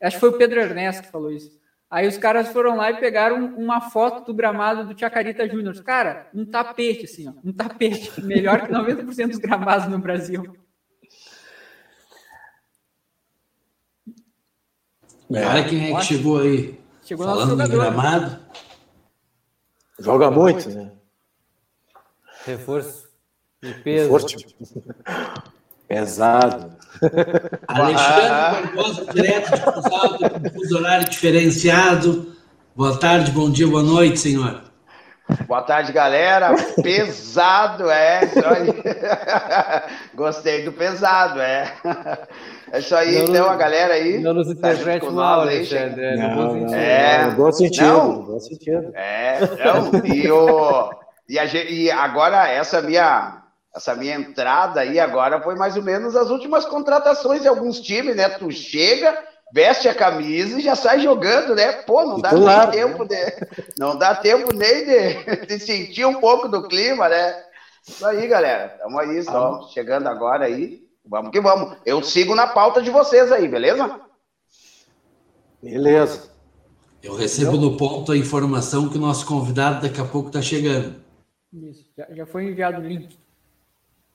Acho que foi o Pedro Ernesto que falou isso. Aí os caras foram lá e pegaram uma foto do gramado do Chacarita Júnior. Cara, um tapete, assim, ó, um tapete. *laughs* Melhor que 90% dos gramados no Brasil. É. Olha quem é que chegou aí. Chegou Falando no gramado. Joga muito, né? Reforço de peso. Reforço. Pesado. *laughs* Alexandre Barbosa, direto de Cruz Alta, com fuso horário diferenciado. Boa tarde, bom dia, boa noite, senhor. Boa tarde, galera. Pesado, é. *laughs* Gostei do pesado, é. É isso aí, não, então, a galera aí. Não nos interprete tá mal, Alexandre. É, não, não, é, no bom sentido. Não, no bom sentido. É, não, e, o, e, a, e agora, essa minha, essa minha entrada aí agora foi mais ou menos as últimas contratações de alguns times, né? Tu chega, veste a camisa e já sai jogando, né? Pô, não dá nem tempo de, não dá tempo nem de, de sentir um pouco do clima, né? Isso aí, galera. Estamos aí, só ah. chegando agora aí. Vamos que vamos. Eu sigo na pauta de vocês aí, beleza? Beleza. Eu recebo no ponto a informação que o nosso convidado daqui a pouco está chegando. Isso, já, já foi enviado o link.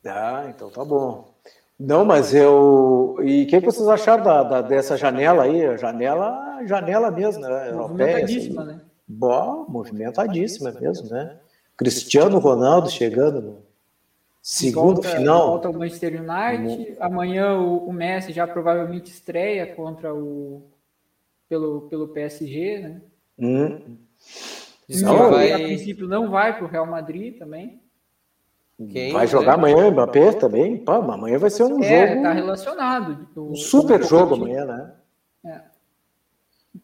Ah, então tá bom. Não, mas eu. E o que, vocês acharam da, da, dessa janela aí? Janela, janela mesmo, né? Movimentadíssima, assim. né? Bom, movimentadíssima mesmo, né? Cristiano Ronaldo chegando no segundo volta, final. Volta o Manchester United. Amanhã o, o, Messi já provavelmente estreia contra o. pelo, pelo PSG, né? Hum. Não, vai... a princípio não vai para o Real Madrid também. Quem vai jogar amanhã Mbappé também? Pô, amanhã vai ser um é, jogo. tá relacionado. um super jogo amanhã, né? É.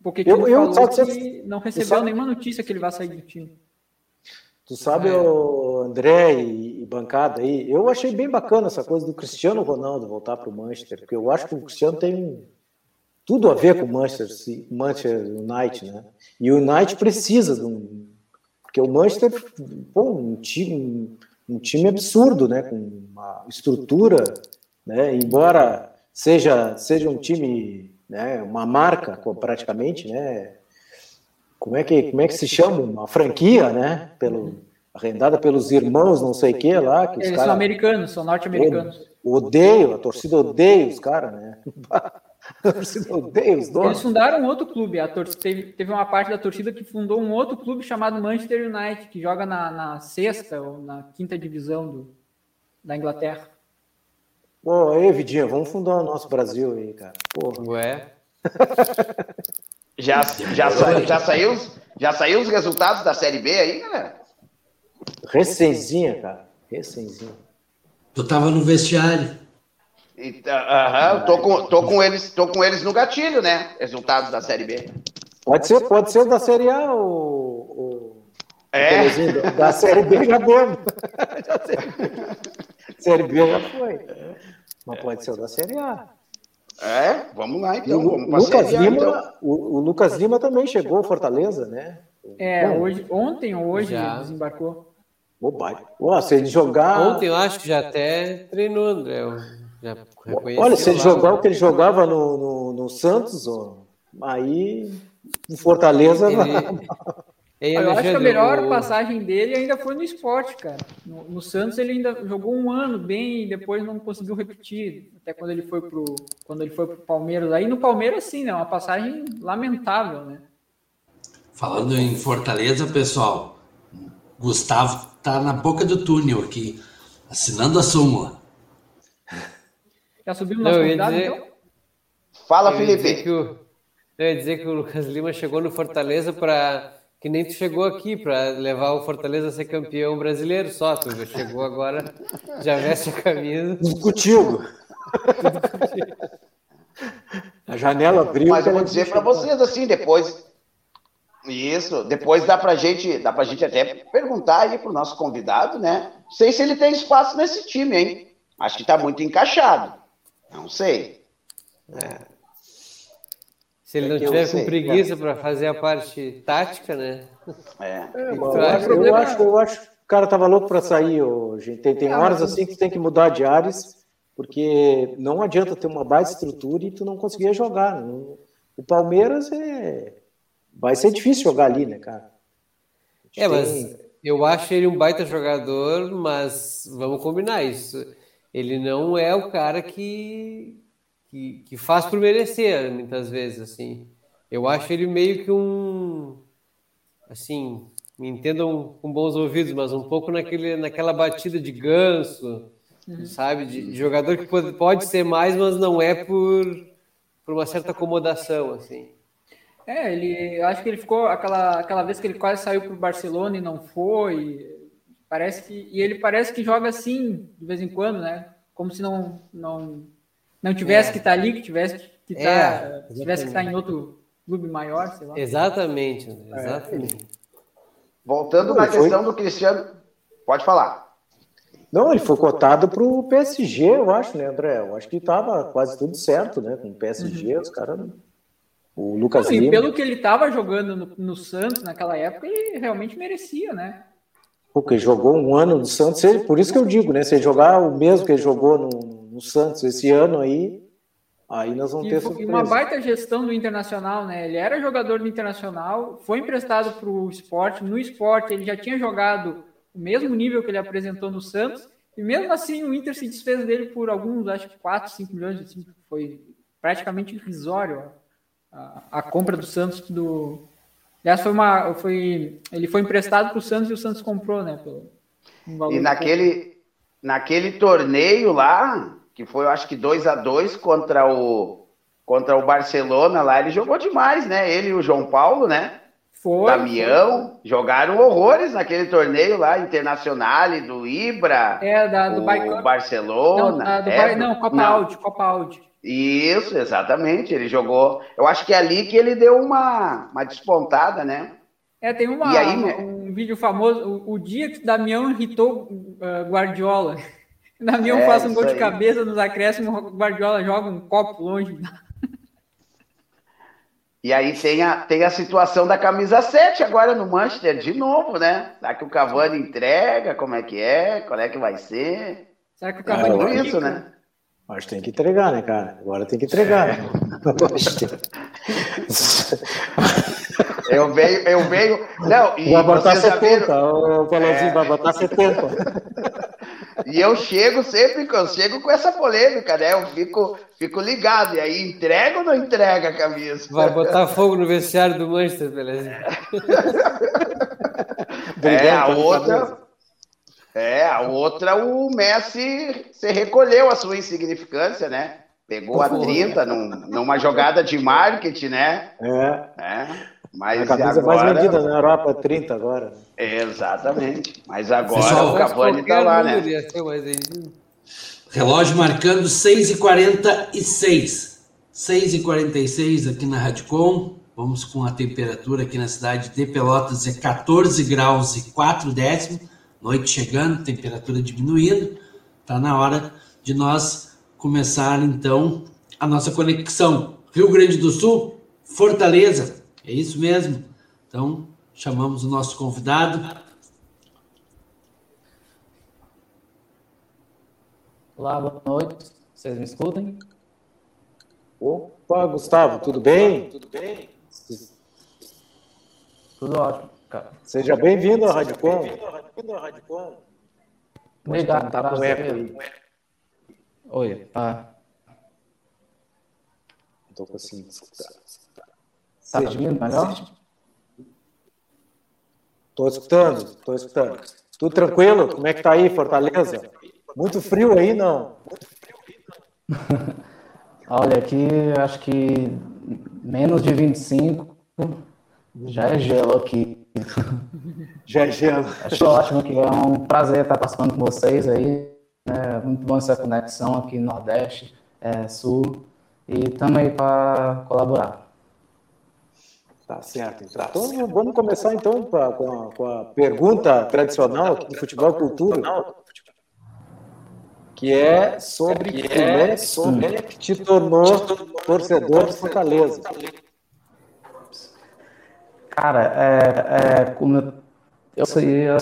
Porque eu, eu falou que você, não recebeu sabe, nenhuma notícia que ele vai sair do time. Tu sabe, é. o André e, e, bancada aí, eu achei bem bacana essa coisa do Cristiano Ronaldo voltar para o Manchester, porque eu acho que o Cristiano tem tudo a ver com o Manchester, Manchester United, né? E o United precisa de um. Porque o Manchester, pô, um time um time absurdo, né? Com uma estrutura, né? Embora seja seja um time, né? Uma marca praticamente, né? Como é que como é que se chama uma franquia, né? Pelo arrendada pelos irmãos, não sei o que lá. Que Eles cara, são americanos, são norte-americanos. Odeio, a torcida odeia os caras, né? *laughs* *laughs* Eles fundaram outro clube. A tor teve, teve uma parte da torcida que fundou um outro clube chamado Manchester United, que joga na, na sexta ou na quinta divisão do, da Inglaterra. Pô, aí, Vidinha, vamos fundar o nosso Brasil aí, cara. Porra. Ué. *laughs* já, já, sa já, saiu, já saiu os resultados da Série B aí, galera? Recenzinha, cara. Recenzinha. Eu tava no vestiário. Então, uh -huh, tô, com, tô, com eles, tô com eles no gatilho, né? Resultados da Série B. Pode ser, pode ser da Série A ou. É. Da Série B já deu. *laughs* série B já foi. Mas pode ser da Série A. É, vamos lá então. O, vamos Lucas Lima, então. o, o, Lucas Lima também chegou ao Fortaleza, né? É, hoje, ontem ou hoje já. desembarcou. Oh, se ele jogar. Ontem eu acho que já até treinou, André. Olha, se ele jogar o que ele jogava no, no, no Santos, ó, aí o Fortaleza. Ele... eu acho que a melhor o... passagem dele ainda foi no esporte, cara. No, no, Santos ele ainda jogou um ano bem e depois não conseguiu repetir. Até quando ele foi pro, quando ele foi pro Palmeiras. Aí no Palmeiras, sim, né? Uma passagem lamentável, né? Falando em Fortaleza, pessoal, Gustavo tá na boca do túnel aqui, assinando a súmula. Já subiu no nosso Não, convidado, dizer... então? Fala, Felipe. Eu ia dizer que o Lucas Lima chegou no Fortaleza para que nem tu chegou aqui para levar o Fortaleza a ser campeão brasileiro só. Tu já chegou agora, já veste a camisa. Contigo. A janela abriu. Mas eu vou dizer para vocês assim, depois. Isso, depois dá pra gente, dá pra gente até perguntar aí pro nosso convidado, né? Não sei se ele tem espaço nesse time, hein? Acho que tá muito encaixado. Não sei. É. Se ele é não tiver com preguiça para fazer a parte tática, né? É. é *laughs* eu, acho, eu, acho, eu acho que o cara tava louco para sair hoje. Tem, tem horas assim que tu tem que mudar de ares, porque não adianta ter uma base estrutura e tu não conseguir jogar. Né? O Palmeiras é, vai ser difícil jogar ali, né, cara? É, mas eu acho ele um baita jogador, mas vamos combinar isso. Ele não é o cara que, que, que faz por merecer, muitas vezes, assim. Eu acho ele meio que um, assim, me entendam com bons ouvidos, mas um pouco naquele, naquela batida de ganso, uhum. sabe? De, de, jogador que pode, pode ser mais, mas não é por, por uma certa acomodação, assim. É, ele, eu acho que ele ficou aquela, aquela vez que ele quase saiu para o Barcelona e não foi. Parece que e ele parece que joga assim de vez em quando, né? Como se não não não tivesse é. que estar tá ali, que tivesse que estar tá, é, tivesse que estar tá em outro clube maior, sei lá. Exatamente, exatamente. É. Voltando na questão do Cristiano, pode falar. Não, ele foi cotado para o PSG, eu acho, né, André? Eu acho que estava quase tudo certo, né? Com o PSG, uhum. os caras o Lucas Não, Lima. E pelo que ele estava jogando no, no, Santos naquela época, ele realmente merecia, né? Porque jogou um ano no Santos, por isso que eu digo, né? Se ele jogar o mesmo que ele jogou no, no Santos esse ano aí, aí nós vamos e, ter surpresa. uma baita gestão do Internacional, né? Ele era jogador do Internacional, foi emprestado para o esporte. No esporte, ele já tinha jogado o mesmo nível que ele apresentou no Santos, e mesmo assim o Inter se desfez dele por alguns, acho que 4, 5 milhões, assim, foi praticamente irrisório a, compra do Santos do. Aliás, foi uma. Foi, ele foi emprestado para o Santos e o Santos comprou, né? Pelo, um e naquele, naquele torneio lá, que foi, eu acho que 2 a 2 contra o, contra o Barcelona lá, ele jogou demais, né? Ele e o João Paulo, né? Foi. Damião, foi. jogaram horrores naquele torneio lá, Internacional, do Ibra. É, da, do o Barcelona. Não, da, do é, não Copa não. Audi, Copa Audi. Isso, exatamente. Ele jogou. Eu acho que é ali que ele deu uma, uma despontada, né? É, tem uma, aí, um vídeo famoso, o, o, dia que Damião irritou uh, Guardiola. *laughs* Damião é, faz um gol de cabeça nos acréscimos, o Guardiola joga um copo longe. *laughs* E aí tem a, tem a situação da camisa 7 agora no Manchester de novo, né? Será que o Cavani entrega? Como é que é? Qual é que vai ser? Será que o Cavani é, isso, né? Mas tem que entregar, né, cara? Agora tem que entregar. Né? eu venho, eu venho. Não, e vai botar 70, o Palãozinho é... vai botar 70. E eu chego sempre, eu chego com essa polêmica, né? Eu fico, fico ligado. E aí, entrega ou não entrega a camisa? Vai botar fogo no vestiário do Manchester, beleza? é, a outra. É, a outra, o Messi se recolheu a sua insignificância, né? Pegou a 30 num, numa jogada de marketing, né? É. é. Mas a camisa agora... mais vendida na Europa, 30 agora. Exatamente. Mas agora Pessoal, o Cavani tá lá, né? Relógio marcando 6h46. 6h46 aqui na Radicom. Vamos com a temperatura aqui na cidade de Pelotas é 14 graus e 4 décimos noite chegando, temperatura diminuindo, está na hora de nós começar então a nossa conexão. Rio Grande do Sul, Fortaleza, é isso mesmo. Então, chamamos o nosso convidado. Olá, boa noite. Vocês me escutem? Opa, Gustavo, tudo bem? Tudo bem? Tudo ótimo, cara. Seja bem-vindo à Rádio Com. Cadê a Radicom? Obrigado, tá com eco aí. Oi, tá. Não tô conseguindo escutar. Tá ouvindo melhor? Tô escutando, tô escutando. Tudo tranquilo? Como é que tá aí, Fortaleza? Muito frio aí, não? *laughs* Olha, aqui acho que menos de 25 já é gelo aqui. *laughs* É gelo. Acho ótimo que é um prazer estar participando com vocês aí. É muito bom essa conexão aqui no Nordeste, é, Sul. E estamos aí para colaborar. Tá certo. Então, então vamos começar então pra, com, a, com, a, pergunta tradicional do futebol cultura, que é sobre que é sobre que te tornou torcedor de Fortaleza. Cara, é, é, como eu, eu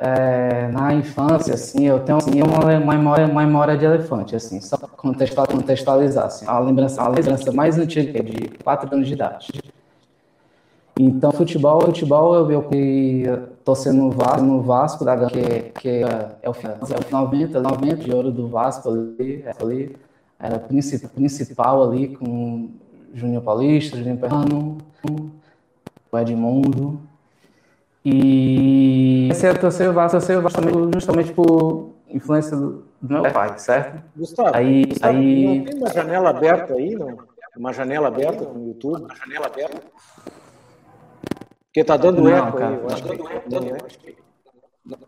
é, na infância, assim, eu tenho assim, uma, memória, uma memória de elefante, assim, só contextualizar, assim, a lembrança, a lembrança mais antiga é de 4 anos de idade. Então, futebol, futebol eu, eu torcendo no Vasco, no Vasco da Gama, que, que é, o, é o 90, 90 de ouro do Vasco ali, ali era principal, principal ali com Júnior Paulista, Júnior Perrano, o Edmundo. E comecei a torcer o Vasco, torcer o Vasco justamente por influência do, do meu pai, certo? Gustavo, aí, Gustavo, aí... não tem uma janela aberta aí, não? Uma janela aberta no YouTube? Uma janela aberta? Porque tá dando não, eco cara, aí, eu acho que... Não?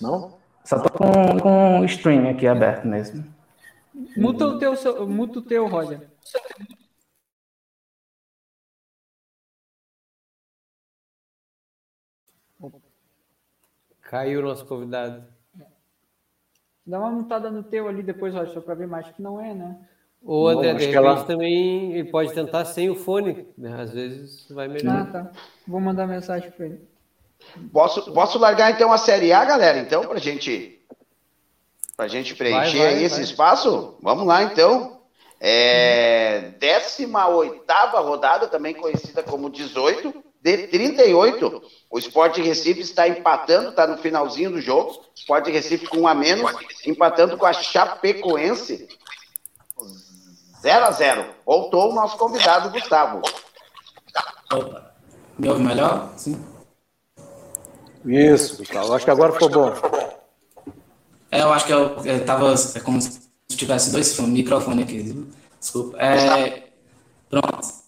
não? Só tô com, com o stream aqui aberto mesmo. Muta o teu, muta o teu Roger. Caiu o nosso convidado. Dá uma mutada no teu ali depois, Roger, só para ver mais que não é, né? Ou André, de repente ela... também ele pode tentar sem o fone, né? Às vezes vai melhor. Ah, tá. Vou mandar mensagem para ele. Posso, posso largar então a Série A, galera? Então, para gente, a gente preencher vai, vai, esse vai. espaço? Vamos lá, então. É, 18 rodada, também conhecida como 18, de 38. O Sport Recife está empatando, está no finalzinho do jogo. Sport Recife com um a menos, empatando com a Chapecoense. 0 a 0 Voltou o nosso convidado, Gustavo. Opa. Me ouve melhor? Sim. Isso, Gustavo. Acho que agora ficou bom. É, eu acho que eu, estava é como se tivesse dois microfones aqui. Desculpa. É, pronto.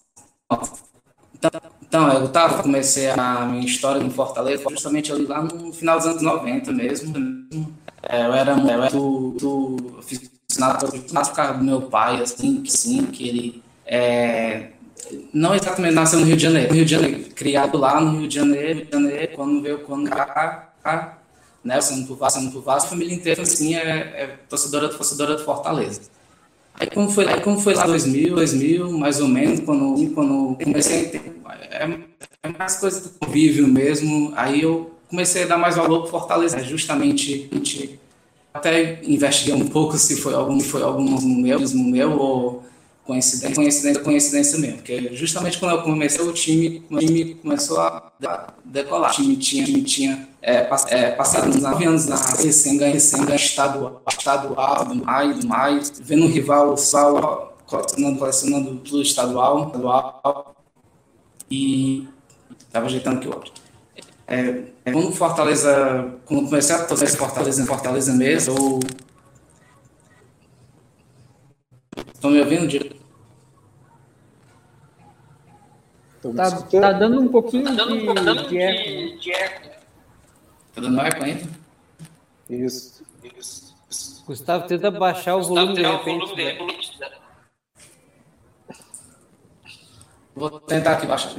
Então, eu tava, comecei a minha história no Fortaleza justamente ali lá no final dos anos 90 mesmo. É, eu era, eu do, do causa do meu pai, assim, que sim, que ele é, não exatamente nasceu no Rio de Janeiro, Rio de Janeiro, criado lá no Rio de Janeiro, Rio de Janeiro quando veio quando cá, cá né, sendo por Vasco, sendo por Vasco, a família inteira assim é, é torcedora, torcedora de Fortaleza. Aí como foi, aí como foi lá 2000, 2000, mais ou menos, quando, quando comecei a ter, é, é mais coisa do convívio mesmo, aí eu comecei a dar mais valor para Fortaleza, né, justamente até investiguei um pouco se foi algum, foi algum meu, meu ou coincidência, coincidência, coincidência mesmo, porque justamente quando eu comecei o time, o time começou a decolar. O time tinha, time tinha é, é, passado uns nove anos na sem ganhar, sem ganhar estadual, estadual, do mais, do mais, vendo o rival, o Sal, colecionando, colecionando tudo estadual, estadual, e estava ajeitando aqui o outro. É, é, quando Fortaleza, quando comecei a torcer Fortaleza em Fortaleza mesmo, eu Estão me ouvindo, direito? Tá, tá, dando um pouquinho tá dando de, um pouquinho de, eco. De eco. Tá dando eco ainda? Isso. Isso. Gustavo, tenta baixar o volume de repente. Volume né? Vou tentar aqui baixar.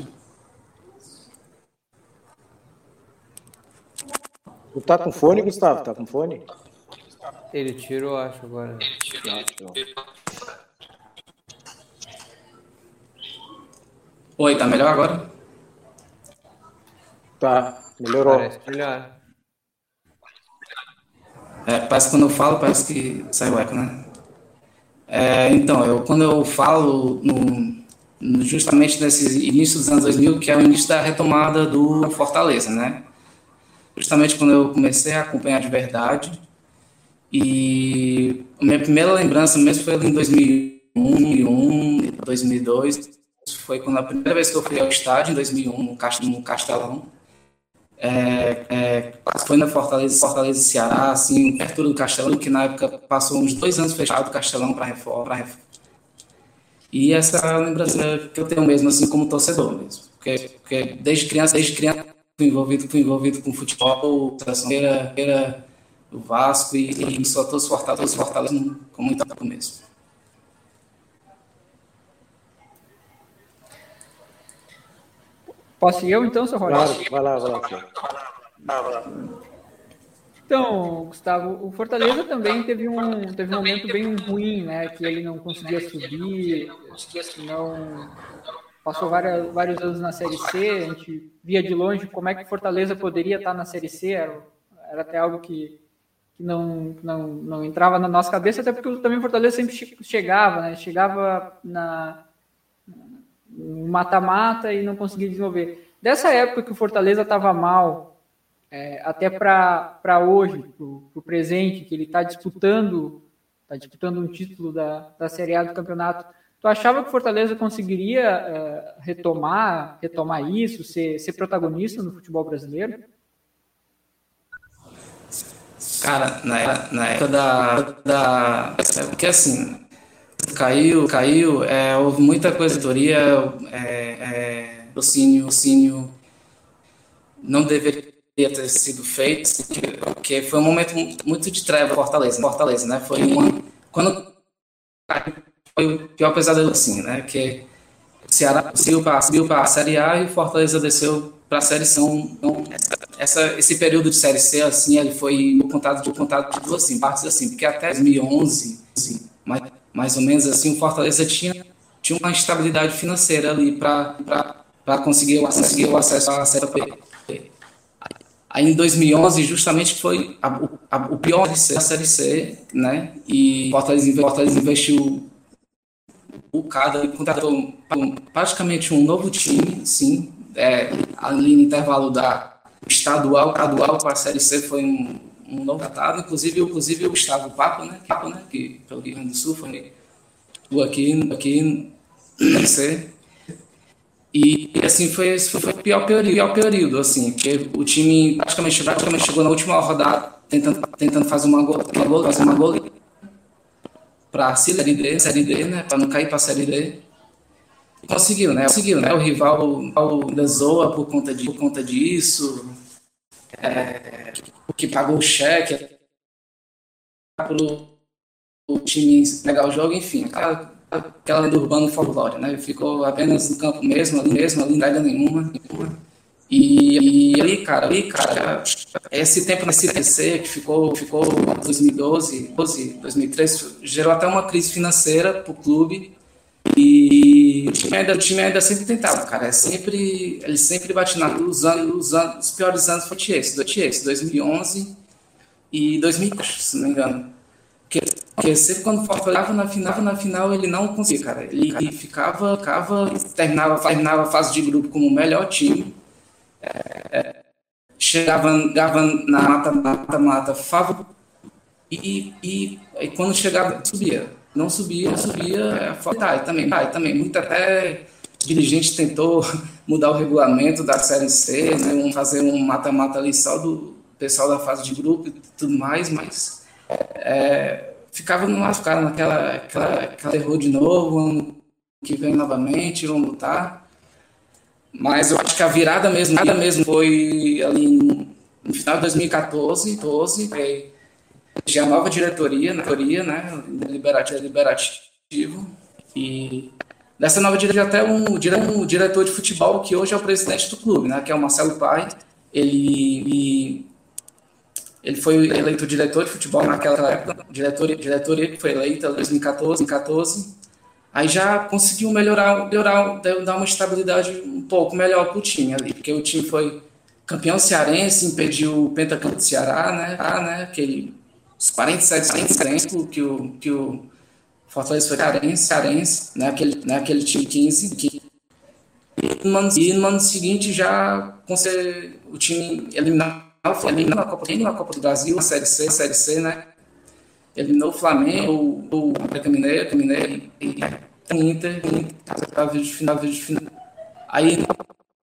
Tu tá com fone, Gustavo? Tá com fone? Ele tirou, acho, agora. Ele tirou. Oi, tá melhor agora? Tá, melhorou. Parece melhor. É, parece que quando eu falo, parece que sai o eco, né? É, então, eu, quando eu falo no, no, justamente nesse início dos anos 2000, que é o início da retomada do Fortaleza, né? Justamente quando eu comecei a acompanhar de verdade. E minha primeira lembrança mesmo foi em 2001, 2002, foi quando a primeira vez que eu fui ao estádio, em 2001, no Castelão. É, é, foi na Fortaleza, Fortaleza Ceará, assim, perto do Castelão, que na época passou uns dois anos fechado o Castelão para reforma, reforma. E essa lembrança que eu tenho mesmo, assim, como torcedor mesmo. Porque, porque desde criança, desde criança, fui envolvido, fui envolvido com futebol, seleção era, era o Vasco e, e só todos Fortaleza, Fortaleza com muito mesmo. Posso ir eu então, seu Roger? Claro, vai lá, vai lá. Então, Gustavo, o Fortaleza também teve um, teve um momento bem ruim, né? Que ele não conseguia subir, não passou várias, vários anos na Série C, a gente via de longe como é que o Fortaleza poderia estar na Série C, era, era até algo que, que não, não, não entrava na nossa cabeça, até porque também o Fortaleza sempre chegava, né? Chegava na, mata-mata e não conseguia desenvolver. Dessa época que o Fortaleza estava mal, é, até para hoje, para o presente, que ele está disputando, está disputando um título da, da Série A do campeonato. Tu achava que o Fortaleza conseguiria é, retomar, retomar isso, ser, ser protagonista no futebol brasileiro? Cara, na, na época da, da. Porque assim, caiu, caiu, é, houve muita coisa, teoria, é, é, docínio, não deveria ter sido feito, porque foi um momento muito de treva Fortaleza, Fortaleza, né? Foi quando foi o pior pesadelo assim, né? Que o Ceará subiu para a Série A e o Fortaleza desceu para a Série C. Então, essa, esse período de Série C, assim, ele foi contado de contado de duas assim, partes assim, porque até 2011, assim, mais, mais ou menos assim, o Fortaleza tinha, tinha uma estabilidade financeira ali para conseguir, conseguir o acesso à Série B. Aí em 2011, justamente foi a, a, o pior da Série C, né? E Fortaleza, Fortaleza investiu o cada contratou praticamente um novo time, sim, é, ali no intervalo da estadual, estadual para a Série C foi um, um novo tratado, inclusive, inclusive o Gustavo Papo, né, Papo, né, que pelo Rio Grande do Sul foi aqui, aqui na C. E, e, assim, foi, foi o pior período, pior período, assim, porque o time praticamente, praticamente chegou na última rodada tentando, tentando fazer uma gol, uma gol, fazer uma gol para a Série D, Série D, né, para não cair para a Série D. Conseguiu, né? Conseguiu, né? O rival o zoa por conta, de, por conta disso, é, que pagou o cheque para o time pegar o jogo, enfim, aquela, aquela lenda urbana folclore, né? Ficou apenas no campo mesmo, ali mesmo, ali, nada nenhuma. E, e ali, cara, ali, cara, esse tempo nesse TC que ficou, ficou 2012, 12, 2013, gerou até uma crise financeira para o clube e o time, ainda, o time ainda sempre tentava, cara. É sempre, ele sempre bate na os anos, os, anos, os piores anos foi esse, 2011 e 2010, se não me engano. Porque, porque sempre quando faltava na final, na final ele não conseguia, cara. Ele, ficava, ficava, terminava, terminava a fase de grupo como o melhor time. É, chegava, chegava na mata-mata, mata, favor e, e, e quando chegava, subia não subia, subia, é, tá, também, tá, também, muito até dirigente tentou mudar o regulamento da Série C, né, um, fazer um mata-mata ali só do pessoal da fase de grupo e tudo mais, mas é, ficava no ficava naquela aquela, aquela de novo, ano que vem novamente, vamos lutar. Mas eu acho que a virada mesmo, nada mesmo foi ali no final de 2014, 12, já nova diretoria, diretoria né, liberativo, liberativo. E dessa nova diretoria até um, um diretor de futebol que hoje é o presidente do clube, né, que é o Marcelo Pai, ele, ele foi eleito diretor de futebol naquela época, diretoria, diretoria que foi eleita em 2014, 2014, aí já conseguiu melhorar, melhorar, dar uma estabilidade um pouco melhor para o time ali, porque o time foi campeão cearense, impediu o pentacampeão do Ceará, né, ah, né, aquele os 47 tempo que o, que o Fortaleza foi cearense, cearense né, aquele, né, time 15, que, e no, ano, e no ano seguinte já conseguiu o time eliminar, eliminar na Copa, na Copa do Brasil, a Série C, Série C, né? Eliminou o Flamengo, o, América Mineiro, Mineiro e, o Inter, Inter de final, de final. Aí,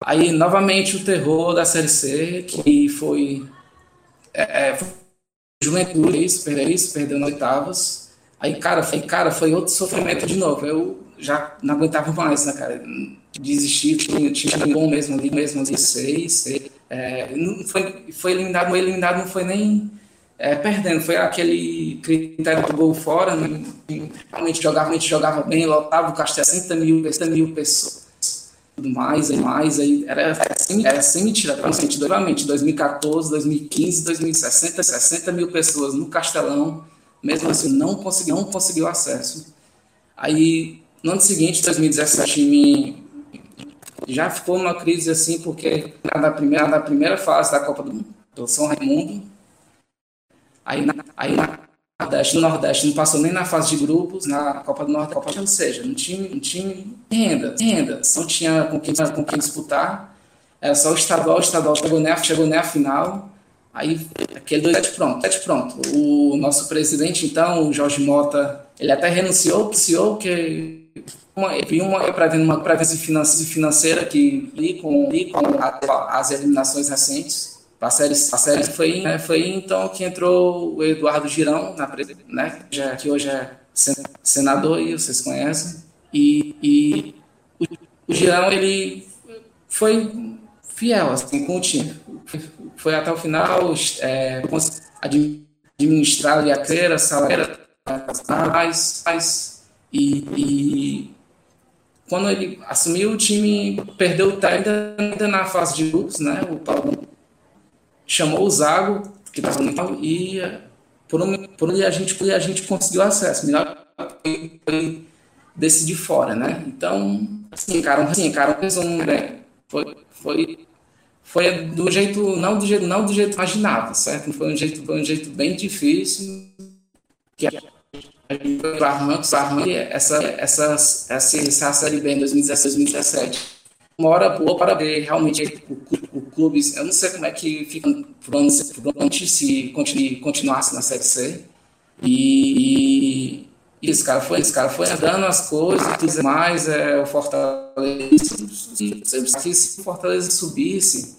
aí, novamente, o terror da Série C, que foi, é, é foi Juventude, perdeu isso, perdeu nas oitavas. Aí, cara, foi, cara, foi outro sofrimento de novo. Eu já não aguentava mais, né, cara? Desisti, tinha, tinha bom mesmo ali, mesmo ali, seis, seis. É, não foi, foi eliminado, eliminado não foi nem é, perdendo, foi aquele critério do gol fora, né? realmente jogava, realmente jogava bem, lotava o castelo 60 mil, 60 mil pessoas tudo mais, e mais, aí era, sem, era sem mentira, realmente, realmente, 2014, 2015, 2060, 60 mil pessoas no Castelão, mesmo assim, não conseguiu, não conseguiu acesso. Aí, no ano seguinte, 2017, o já ficou numa crise assim, porque na primeira, na primeira fase da Copa do Mundo, do São Raimundo, aí, na, aí na, Nordeste, no Nordeste, não passou nem na fase de grupos, na Copa do Nordeste, Copa, ou seja, um time, um time renda, renda, não tinha com quem, com quem disputar, era só o estadual, o estadual chegou nem a, chegou nem a final, aí aquele dois sete pronto, sete pronto. O nosso presidente, então, o Jorge Mota, ele até renunciou, renunciou que uma, uma prevendo uma previsão financeira que li com, li com as eliminações recentes a série, a série foi, né, foi então que entrou o Eduardo Girão, na, né, que hoje é senador e vocês conhecem. E, e o, o Girão, ele foi fiel assim, com o time. Foi até o final, é, administrar ali a carreira, salário, mais, mais, e, e quando ele assumiu o time, perdeu o ainda, ainda na fase de grupos, né? O Paulo chamou o Zago, que estava no e por onde, por onde a gente a gente conseguiu acesso. Melhor foi, desse de fora, né? Então, assim, cara, assim, cara, um resumo, né? Foi, foi, foi do jeito, não do jeito, não do jeito imaginado, certo? Foi um jeito, foi um jeito bem difícil, que a gente foi para arrancos, essa, essa, essa, essa série B em 2016, 2017 uma hora boa para ver realmente o, clube. Eu não sei como é que fica por onde se continue, continuasse na Série C. E, e esse cara foi, esse cara foi andando as coisas, tudo mais, é, o Fortaleza. Se, o Fortaleza subisse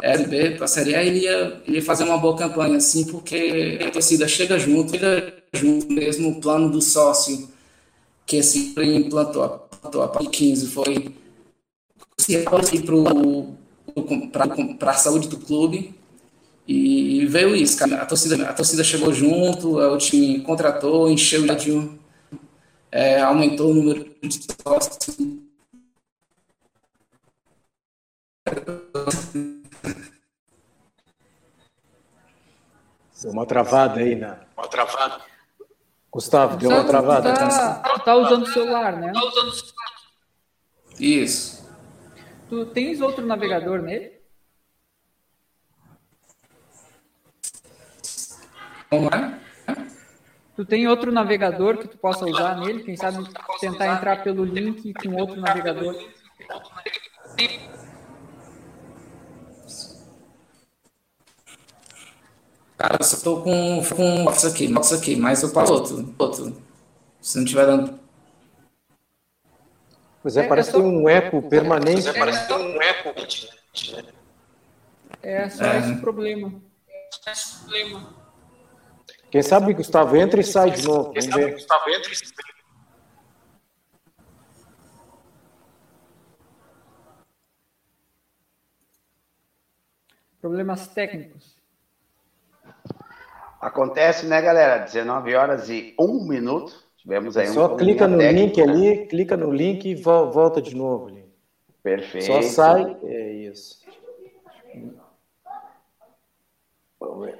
Série para a Série A, ele ia, ele ia fazer uma boa campanha, assim, porque a torcida chega junto, chega junto, mesmo o plano do sócio que esse implantou, implantou a 15 foi para a saúde do clube. E veio isso, cara. A torcida, a torcida chegou junto, o time contratou, encheu o estádio, é, aumentou o número de sócios. Deu uma travada aí, né? Uma travada. Gustavo, deu uma travada. Tá, tá usando o celular, né? Tá usando o celular. Isso. Tu tens outro navegador nele? Como é? Tu tem outro navegador que tu possa usar nele? Quem sabe tentar entrar pelo link com outro navegador? Cara, eu só tô com, com isso aqui, isso aqui, mas eu passo outro, outro. Se não tiver dando Pois é, é parece é só... um eco permanente. É, parece um eco. É só é. esse problema. É esse problema. Quem sabe Gustavo entra e sai de novo. Quem sabe Gustavo entra e sai. Problemas técnicos. Acontece, né, galera? 19 horas e 1 minuto. Tivemos aí Só um clica no técnico, link né? ali, clica no link e volta de novo ali. Perfeito. Só sai, é isso. Vamos ver.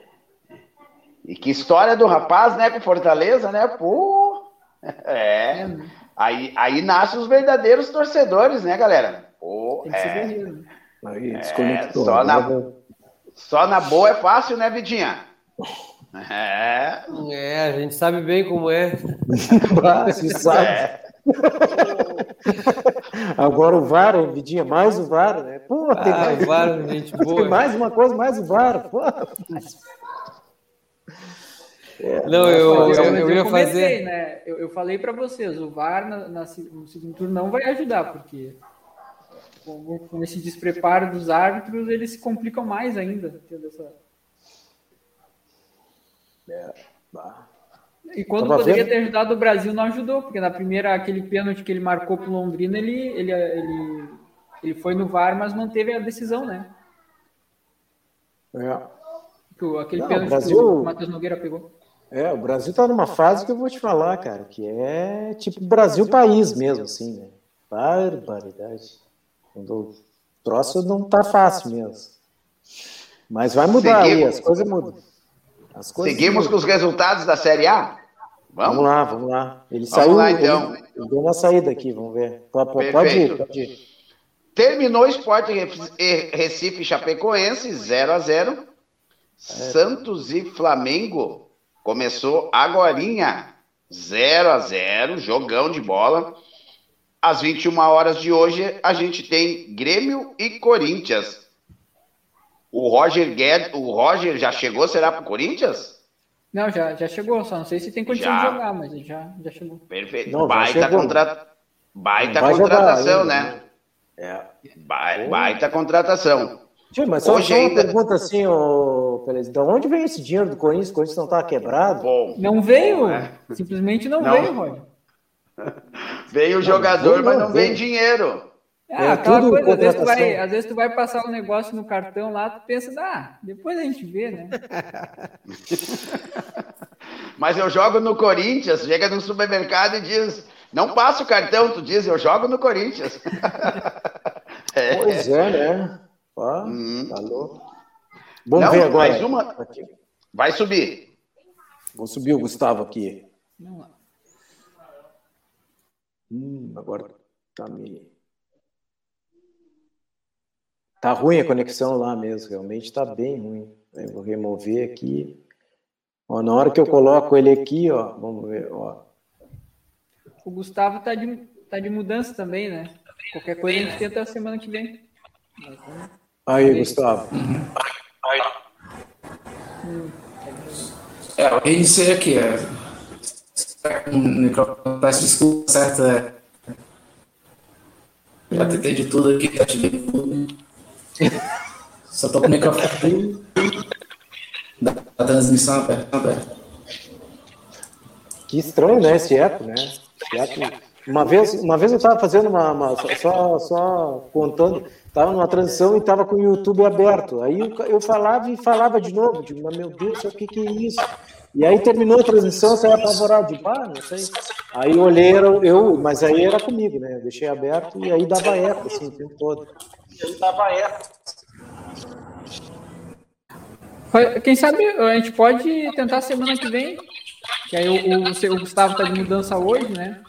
E que história do rapaz, né, com Fortaleza, né? Pô! É. *laughs* é? Aí, aí nascem os verdadeiros torcedores, né, galera? Pô, Tem que é. ser né? Aí, é, só, na, só na boa é fácil, né, Vidinha? *laughs* É. É, a gente sabe bem como é. *laughs* Se sabe. É. Agora o VAR, Vidinha, mais o VAR, né? Pô, tem ah, mais... VAR, gente *laughs* boa. Tem mais uma coisa, mais o VAR. Pô. É, não, eu, eu, eu, eu ia comecei, fazer. Né? Eu, eu falei para vocês, o VAR na, na, no segundo turno não vai ajudar, porque com, com esse despreparo dos árbitros, eles se complicam mais ainda. Tendo essa é, e quando Tava poderia vendo? ter ajudado o Brasil, não ajudou, porque na primeira, aquele pênalti que ele marcou para o Londrina, ele, ele, ele, ele foi no VAR, mas manteve a decisão, né? É. Aquele não, pênalti Brasil... que o Matheus Nogueira pegou. É, o Brasil está numa fase que eu vou te falar, cara, que é tipo Brasil país mesmo, assim, né? Barbaridade. O troço não tá fácil mesmo. Mas vai mudar aí, as coisas mudam. Seguimos com os resultados da Série A? Vamos, vamos lá, vamos lá. Ele vamos saiu. Lá, então. Ele, ele deu uma saída aqui, vamos ver. Pode, pode ir, pode ir. Terminou o Esporte Recife Chapecoense, 0 a 0 Santos e Flamengo Começou agorinha, 0 a 0 jogão de bola. Às 21 horas de hoje, a gente tem Grêmio e Corinthians. O Roger Guedes, o Roger já chegou, será para o Corinthians? Não, já, já chegou, só não sei se tem condição já. de jogar, mas já, já chegou. Perfeito. Não, baita contra... baita contratação, jogar, né? É. Ba baita contratação. Tio, mas só, Hoje só uma ainda... pergunta assim, ô, Pelez, de onde vem esse dinheiro do Corinthians? O Corinthians não está quebrado? Bom, não veio, bom, né? simplesmente não, não, veio, Roger. *laughs* Veio o jogador, não, mas não vem dinheiro. Ah, é, aquela coisa, às vezes, tu vai, às vezes tu vai passar um negócio no cartão lá, tu pensa, ah, depois a gente vê, né? *laughs* mas eu jogo no Corinthians, chega no supermercado e diz, não passa o cartão, tu diz, eu jogo no Corinthians. *laughs* é. Pois é, né? Ah, hum. tá louco. Vamos não, ver agora. Mais uma. Vai subir. Vou subir o Gustavo aqui. Hum, agora tá me. Tá ruim a conexão lá mesmo, realmente tá bem ruim. Eu vou remover aqui. Ó, na hora que eu coloco ele aqui, ó, vamos ver, ó. O Gustavo tá de, tá de mudança também, né? Qualquer coisa a gente tenta a semana que vem. Aí, Gustavo. É, eu reiniciei aqui. É. Microfone, peço desculpa, certo? É. Já tentei de tudo aqui, ativei tudo. Só tô com o microfone da, da transmissão aberta. Que estranho, né? Esse eco, né? Esse. Uma vez, uma vez eu estava fazendo uma, uma, só, só contando, estava numa transição e estava com o YouTube aberto. Aí eu, eu, falava e falava de novo, digo, mas meu Deus, o que, que é isso? E aí terminou a transição, eu saí apavorado, de ah, não sei. Aí olhei, era eu, mas aí era comigo, né? Eu deixei aberto e aí dava eco, assim, o tempo todo. E eco. Quem sabe a gente pode tentar semana que vem, que aí o, o, o Gustavo está de mudança hoje, né?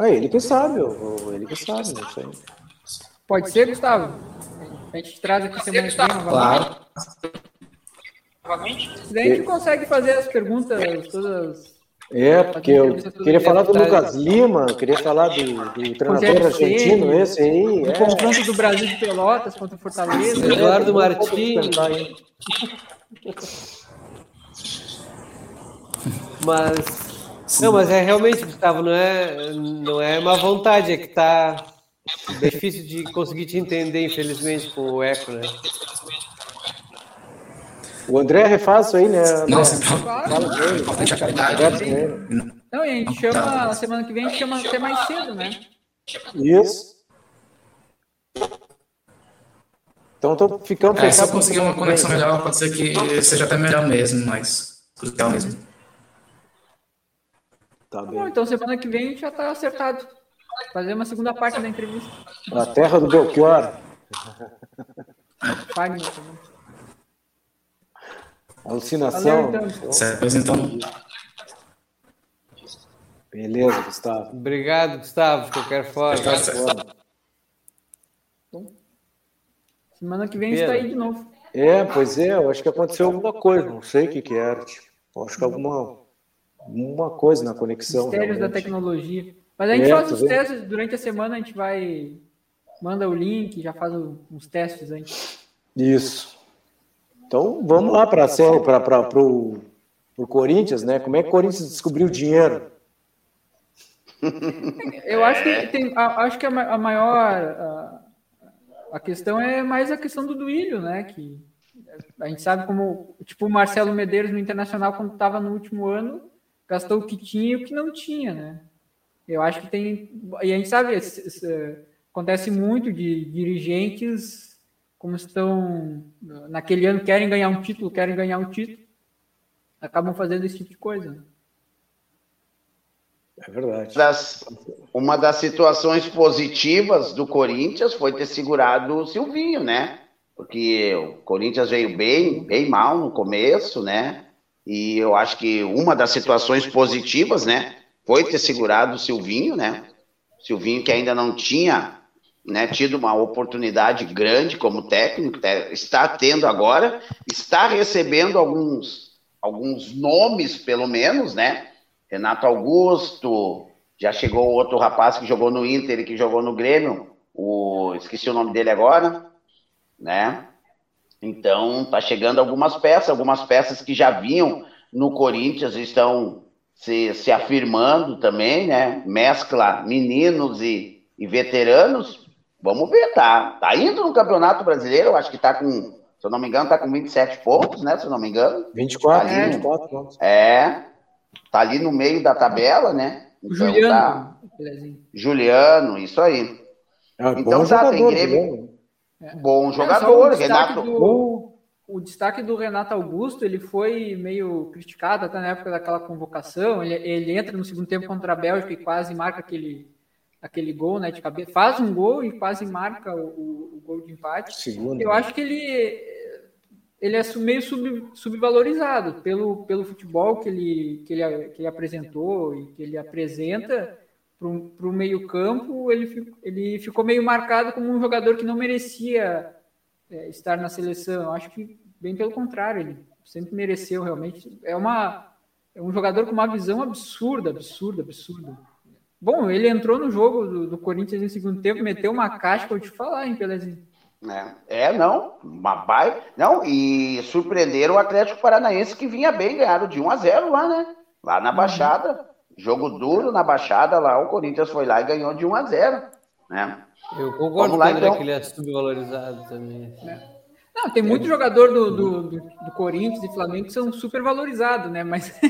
É ele que sabe, ele que sabe, não sei. Pode ser, Gustavo? A gente traz aqui semana que vem novamente. Claro. a gente consegue fazer as perguntas todas. É, porque eu queria falar do Lucas Lima, queria falar do, do treinador argentino, esse aí. O é. confronto do Brasil de Pelotas contra o Fortaleza. Eduardo Martins. Mas não, mas é realmente, Gustavo, não é, não é má vontade, é que tá difícil de conseguir te entender, infelizmente, com o eco, né? O André refaz isso aí, né? André? Não, Fala com ele. Não, e a gente chama, na semana que vem, a gente chama até mais cedo, né? Isso. Então, tô ficando é, Se eu conseguir uma conexão melhor, pode ser que seja até melhor mesmo, mas crucial mesmo. Tá bom, então semana que vem a gente já tá acertado. Fazer uma segunda parte da entrevista. Na terra do Belchior. Fagner Alucinação. Então. Certo, então. Beleza, Gustavo. Obrigado, Gustavo, de qualquer forma. Semana que vem a gente está aí de novo. É, pois é, eu acho que aconteceu alguma coisa, não sei o que, que era. Tipo, acho que alguma uma coisa na conexão. Mistérios realmente. da tecnologia. Mas a gente é, faz os testes durante a semana, a gente vai. Manda o link, já faz uns testes antes. Isso. Então vamos lá para o Corinthians, né? Como é que o Corinthians descobriu o dinheiro? Eu acho que tem, acho que a maior a, a questão é mais a questão do Duílio, né? Que a gente sabe como tipo o Marcelo Medeiros no Internacional quando estava no último ano gastou o que tinha e o que não tinha, né? Eu acho que tem. E a gente sabe, acontece muito de dirigentes, como estão naquele ano, querem ganhar um título, querem ganhar um título, acabam fazendo esse tipo de coisa. Né? É verdade. Das, uma das situações positivas do Corinthians foi ter segurado o Silvinho, né? Porque o Corinthians veio bem, bem mal no começo, né? E eu acho que uma das situações positivas, né, foi ter segurado o Silvinho, né? Silvinho que ainda não tinha né, tido uma oportunidade grande como técnico, está tendo agora, está recebendo alguns, alguns nomes, pelo menos, né? Renato Augusto, já chegou outro rapaz que jogou no Inter e que jogou no Grêmio, o esqueci o nome dele agora, né? Então, tá chegando algumas peças, algumas peças que já vinham no Corinthians estão se, se afirmando também, né? Mescla meninos e, e veteranos. Vamos ver, tá? Tá indo no Campeonato Brasileiro, eu acho que tá com, se eu não me engano, tá com 27 pontos, né? Se eu não me engano. 24, tá é. 24 pontos. É, tá ali no meio da tabela, né? Então, Juliano. Tá... Juliano, isso aí. É, então tá, tem Grêmio. É. Bom jogador, o Renato. Do, o destaque do Renato Augusto, ele foi meio criticado até na época daquela convocação. Ele, ele entra no segundo tempo contra a Bélgica e quase marca aquele, aquele gol né, de cabeça. Faz um gol e quase marca o, o, o gol de empate. Segundo, Eu né? acho que ele, ele é meio sub, subvalorizado pelo, pelo futebol que ele, que, ele, que ele apresentou e que ele apresenta para o meio-campo, ele, ele ficou meio marcado como um jogador que não merecia é, estar na seleção. Eu acho que, bem pelo contrário, ele sempre mereceu realmente. É, uma, é um jogador com uma visão absurda, absurda, absurda. Bom, ele entrou no jogo do, do Corinthians no segundo tempo, meteu uma caixa eu te falar, hein, Pelezinho. É, é, não, uma baia. Não, e surpreenderam o Atlético Paranaense que vinha bem, ganharam de 1 a 0 lá, né? Lá na Baixada. Jogo duro na Baixada lá, o Corinthians foi lá e ganhou de 1 a 0 né? Eu concordo lá, com então. que ele é subvalorizado também. É. Não, tem muito jogador do, do, do, do, Corinthians e Flamengo que são super valorizados, né? *laughs* Mas,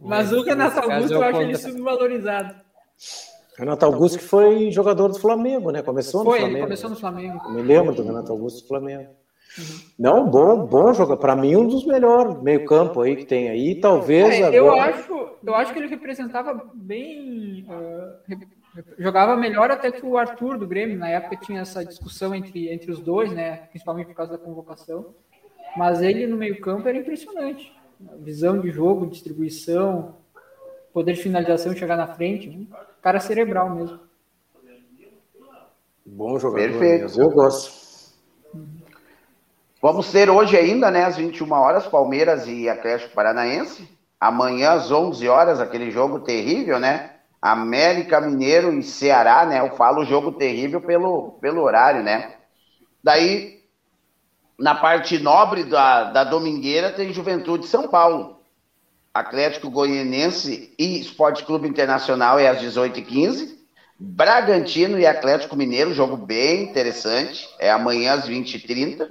mas o Renato Augusto eu acho ele subvalorizado. Renato Augusto que foi jogador do Flamengo, né? Começou foi, no Flamengo. Ele começou no Flamengo. Eu me lembro do Renato Augusto do Flamengo. Uhum. Não, bom, bom jogador. Para mim, um dos melhores meio campo aí que tem aí. Talvez é, agora... eu acho, eu acho que ele representava bem, uh, jogava melhor até que o Arthur do Grêmio. Na época tinha essa discussão entre, entre os dois, né? Principalmente por causa da convocação. Mas ele no meio campo era impressionante. Visão de jogo, distribuição, poder de finalização, chegar na frente. Um cara cerebral mesmo. Bom jogador. Perfeito. Mesmo. Eu gosto. Vamos ter hoje ainda, né, às 21 horas, Palmeiras e Atlético Paranaense. Amanhã, às 11 horas, aquele jogo terrível, né? América Mineiro e Ceará, né? Eu falo jogo terrível pelo, pelo horário, né? Daí, na parte nobre da, da Domingueira, tem Juventude São Paulo. Atlético Goianense e Esporte Clube Internacional é às 18h15. Bragantino e Atlético Mineiro, jogo bem interessante. É amanhã às 20h30.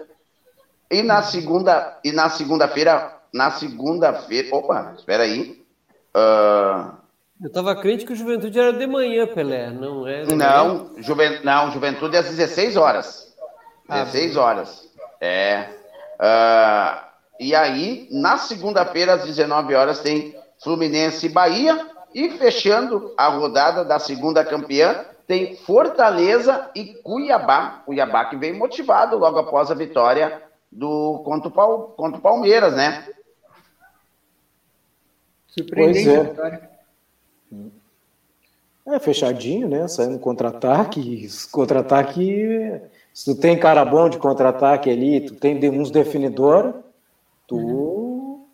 E na segunda e na segunda-feira, na segunda-feira, opa, espera aí. Uh, eu tava crente que o Juventude era de manhã, Pelé, não é? Não, Juven, não, Juventude é às 16 horas. 16 ah, horas. É. Uh, e aí, na segunda-feira, às 19 horas, tem Fluminense e Bahia. E fechando a rodada da segunda campeã, tem Fortaleza e Cuiabá. Cuiabá que vem motivado logo após a vitória do contra o, contra o Palmeiras, né? Surpreendente pois é. vitória. É, fechadinho, né? Saindo contra-ataque. Contra-ataque. Se tu tem cara bom de contra-ataque ali, tu tem uns definidor, tu,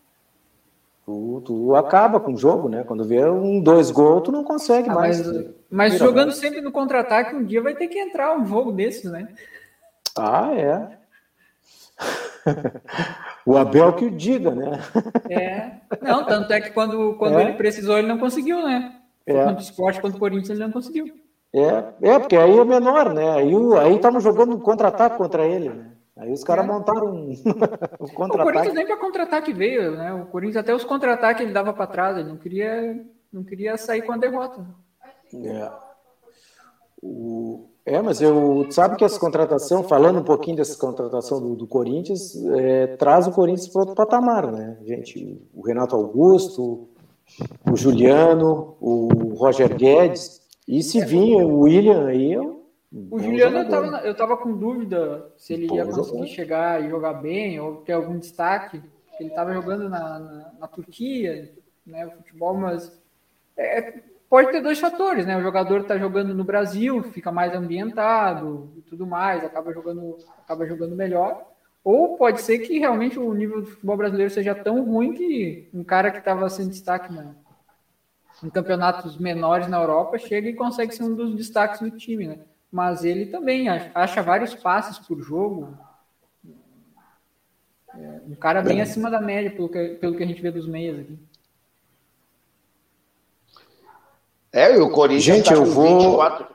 tu, tu acaba com o jogo, né? Quando vê um, dois gols, tu não consegue ah, mais. Mas, mas jogando mais. sempre no contra-ataque, um dia vai ter que entrar um jogo desses, né? Ah, é. *laughs* o Abel que o diga, né? É. Não, tanto é que quando, quando é. ele precisou, ele não conseguiu, né? É. Tanto esporte quanto o Corinthians, ele não conseguiu. É, é porque aí é menor, né? Aí, aí estamos jogando contra-ataque contra ele, né? Aí os caras é. montaram um, *laughs* um contra-ataque. O Corinthians nem para contra-ataque veio, né? O Corinthians até os contra-ataques ele dava para trás, ele não queria, não queria sair com a derrota. É. O, é, mas eu sabe que essa contratação, falando um pouquinho dessa contratação do, do Corinthians, é, traz o Corinthians para outro patamar, né? Gente, o Renato Augusto, o Juliano, o Roger Guedes, e se vinha o William aí, eu, o Juliano, eu tava, eu tava com dúvida se ele ia conseguir jogador. chegar e jogar bem, ou ter algum destaque. Ele estava jogando na, na, na, Turquia, né, o futebol, mas é, pode ter dois fatores, né? O jogador está jogando no Brasil, fica mais ambientado e tudo mais, acaba jogando, acaba jogando melhor. Ou pode ser que realmente o nível do futebol brasileiro seja tão ruim que um cara que estava sem destaque mano, em campeonatos menores na Europa chega e consegue ser um dos destaques do time, né? Mas ele também acha vários passes por jogo. É, um cara bem é. acima da média, pelo que, pelo que a gente vê dos meias aqui. É, e o Corinthians Gente, tá eu vou... 24.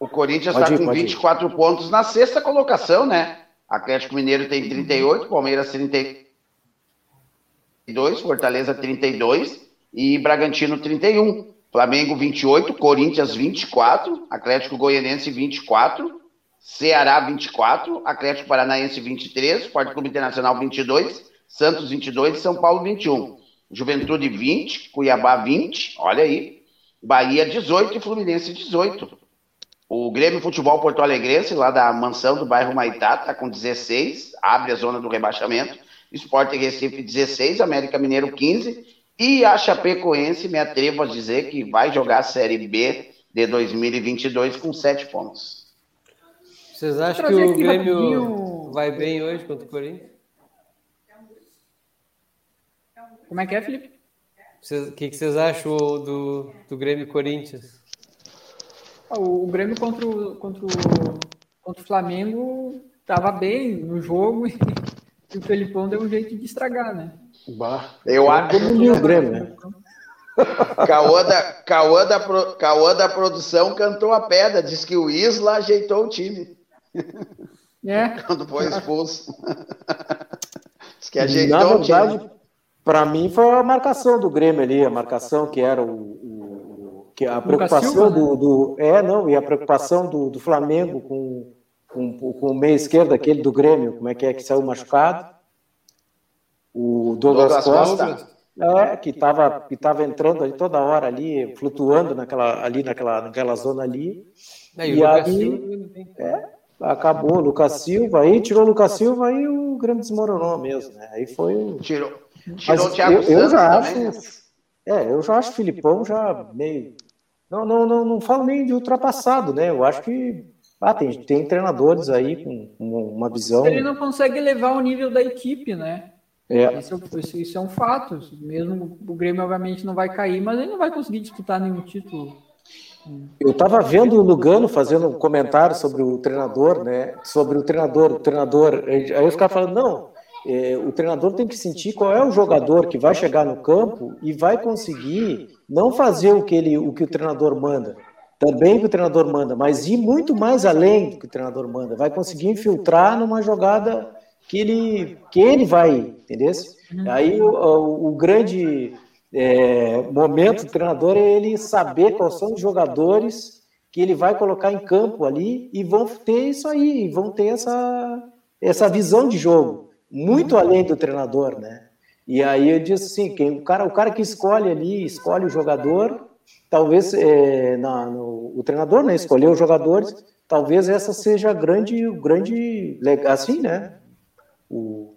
O Corinthians está com 24 ir. pontos na sexta colocação, né? Atlético Mineiro tem 38, Palmeiras 32, Fortaleza 32 e Bragantino 31. Flamengo 28, Corinthians 24, Atlético Goianense 24, Ceará 24, Atlético Paranaense 23, Sport Clube Internacional 22, Santos 22 e São Paulo 21. Juventude 20, Cuiabá 20, olha aí. Bahia 18 e Fluminense 18. O Grêmio Futebol Porto Alegrense, lá da mansão do bairro Maitá, está com 16, abre a zona do rebaixamento. Esporte Recife 16, América Mineiro 15 e a Chapecoense, me atrevo a dizer que vai jogar a Série B de 2022 com 7 pontos. Vocês acham que o Grêmio rapidinho... vai bem hoje contra o Corinthians? Como é que é, Felipe? O que, que vocês acham do, do Grêmio Corinthians? O, o Grêmio contra o, contra, o, contra o Flamengo estava bem no jogo *laughs* e, e, o Felipão deu um jeito de estragar, né? Bah, eu acho que o Grêmio, né? *laughs* Cauã da, Cauã, da, Cauã da produção cantou a pedra, disse que o Isla ajeitou o time. É. *laughs* Quando foi expulso. *laughs* Diz que ajeitou Na verdade, para mim foi a marcação do Grêmio ali, a marcação que era o que a preocupação do, né? do, é não e a preocupação do, do Flamengo com, com, com o meio esquerdo aquele do Grêmio como é que é que saiu machucado o Douglas, Douglas Costa, é, que estava que tava entrando ali toda hora ali flutuando naquela ali naquela naquela zona ali é, e, e aí é, acabou o Lucas Silva aí tirou o Lucas Silva aí o Grêmio desmoronou mesmo né? aí foi tirou tirou o Thiago eu, eu já acho né? É, eu já acho o Filipão já meio. Não, não, não, não falo nem de ultrapassado, né? Eu acho que ah, tem, tem treinadores aí com, uma visão. Ele não consegue levar o nível da equipe, né? É. Isso, é isso é um fato. Mesmo o Grêmio, obviamente, não vai cair, mas ele não vai conseguir disputar nenhum título. Eu estava vendo o Lugano fazendo um comentário sobre o treinador, né? Sobre o treinador, o treinador. Aí eu ficava falando, não, é, o treinador tem que sentir qual é o jogador que vai chegar no campo e vai conseguir não fazer o que, ele, o, que o treinador manda, também o que o treinador manda, mas ir muito mais além do que o treinador manda, vai conseguir infiltrar numa jogada que ele, que ele vai, entendeu? Aí o, o, grande é, momento do treinador é ele saber quais são os jogadores que ele vai colocar em campo ali e vão ter isso aí, vão ter essa, essa visão de jogo muito além do treinador, né? E aí eu disse assim, quem, o, cara, o cara que escolhe ali, escolhe o jogador, talvez é, na, no, o treinador né, escolher os jogadores, talvez essa seja a grande, grande, assim, né? O,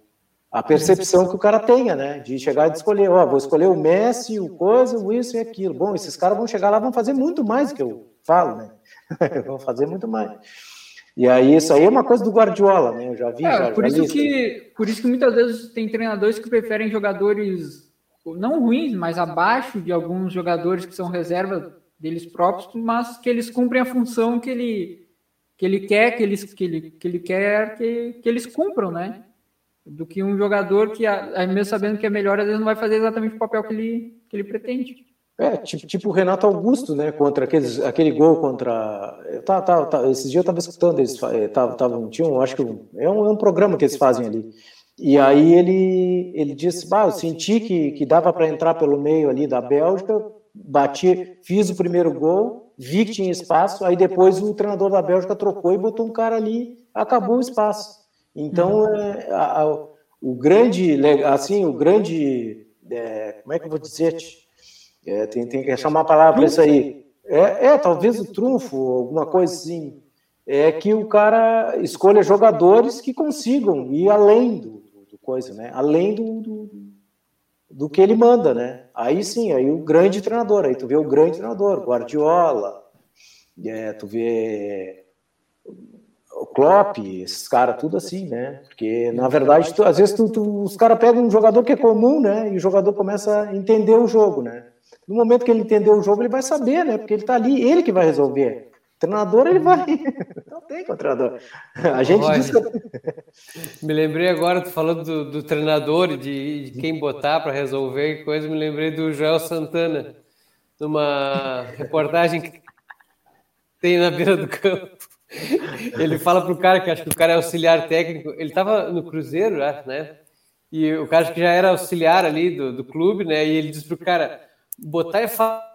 a percepção que o cara tenha, né? De chegar e escolher, ó, vou escolher o Messi, o coisa, o isso e aquilo. Bom, esses caras vão chegar lá, vão fazer muito mais do que eu falo, né? *laughs* vão fazer muito mais. E aí, isso aí é uma coisa do Guardiola, né? Eu já vi. É, já, por, já isso que, por isso que muitas vezes tem treinadores que preferem jogadores não ruins, mas abaixo de alguns jogadores que são reserva deles próprios, mas que eles cumprem a função que ele, que ele quer, que, eles, que, ele, que ele quer que, que eles cumpram, né? Do que um jogador que, mesmo sabendo que é melhor, às vezes não vai fazer exatamente o papel que ele, que ele pretende. É, tipo, tipo o Renato Augusto, né? Contra aqueles, aquele gol contra. Tá, tá, tá, esses dias eu estava escutando, eles estavam. Tinham, acho que é um, é um programa que eles fazem ali. E aí ele, ele disse: bah, eu senti que, que dava para entrar pelo meio ali da Bélgica, bati, fiz o primeiro gol, vi que tinha espaço, aí depois o treinador da Bélgica trocou e botou um cara ali, acabou o espaço. Então, é, a, a, o grande, assim, o grande. É, como é que eu vou dizer? É, tem, tem que achar uma palavra para isso aí. É, é, talvez o trunfo, alguma coisa assim. É que o cara escolha jogadores que consigam ir além do, do coisa, né? Além do, do, do, que ele manda, né? Aí sim, aí o grande treinador, aí tu vê o grande treinador, Guardiola, é, tu vê Klopp, esses caras, tudo assim, né? Porque, na verdade, tu, às vezes tu, tu, os caras pegam um jogador que é comum, né? E o jogador começa a entender o jogo, né? No momento que ele entender o jogo, ele vai saber, né? Porque ele tá ali, ele que vai resolver. O treinador, ele vai. *laughs* Não tem com o treinador. A gente diz que... Me lembrei agora, tu falando do, do treinador e de, de, quem botar para resolver coisa, me lembrei do Joel Santana, numa reportagem que tem na beira do campo. *laughs* Ele fala pro cara que acho que o cara é auxiliar técnico. Ele estava no Cruzeiro, né? E o cara que já era auxiliar ali do, do clube, né? E ele diz pro cara: botar é fácil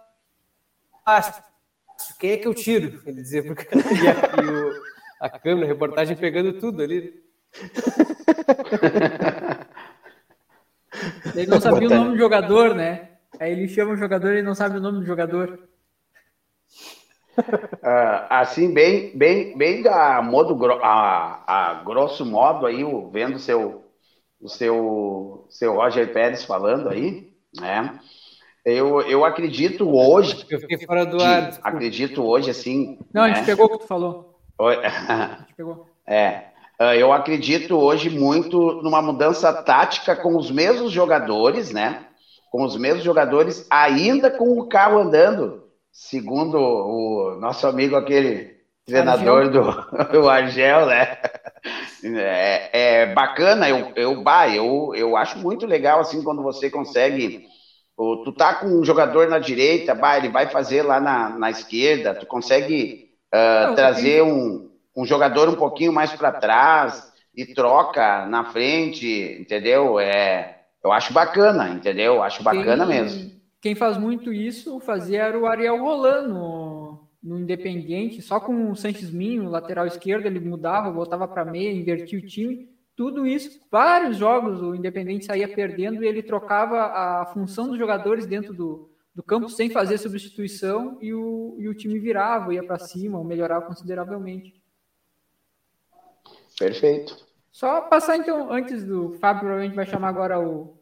quem é que eu tiro? Ele dizia pro cara. E aqui o, a câmera, a reportagem pegando tudo ali. Ele não sabia o nome do jogador, né? Aí ele chama o jogador e não sabe o nome do jogador. Uh, assim, bem, bem, bem a modo a, a grosso modo aí, vendo seu, o seu, seu Roger Pérez falando aí, né? Eu, eu acredito hoje. Eu fiquei fora do ar. Acredito hoje, assim. Não, né? a gente pegou o que tu falou. A gente pegou. *laughs* É. Ah, eu acredito hoje muito numa mudança tática com os mesmos jogadores, né? Com os mesmos jogadores, ainda com o carro andando, segundo o nosso amigo aquele treinador Argel. do, *laughs* do Argel, né? É, é bacana, eu, eu, bah, eu, eu acho muito legal assim quando você consegue tu tá com um jogador na direita, bah, ele vai fazer lá na, na esquerda, tu consegue uh, Não, trazer um, um jogador um pouquinho mais para trás e troca na frente, entendeu? É, eu acho bacana, entendeu? Eu acho bacana quem, mesmo. Quem faz muito isso fazia era o Ariel Roland no, no Independiente, só com o Sanches Minho, lateral esquerdo, ele mudava, voltava para meia, invertia o time tudo isso, vários jogos o Independente saía perdendo e ele trocava a função dos jogadores dentro do, do campo sem fazer substituição e o, e o time virava, ia para cima, ou melhorava consideravelmente. Perfeito. Só passar então, antes do Fábio, provavelmente vai chamar agora o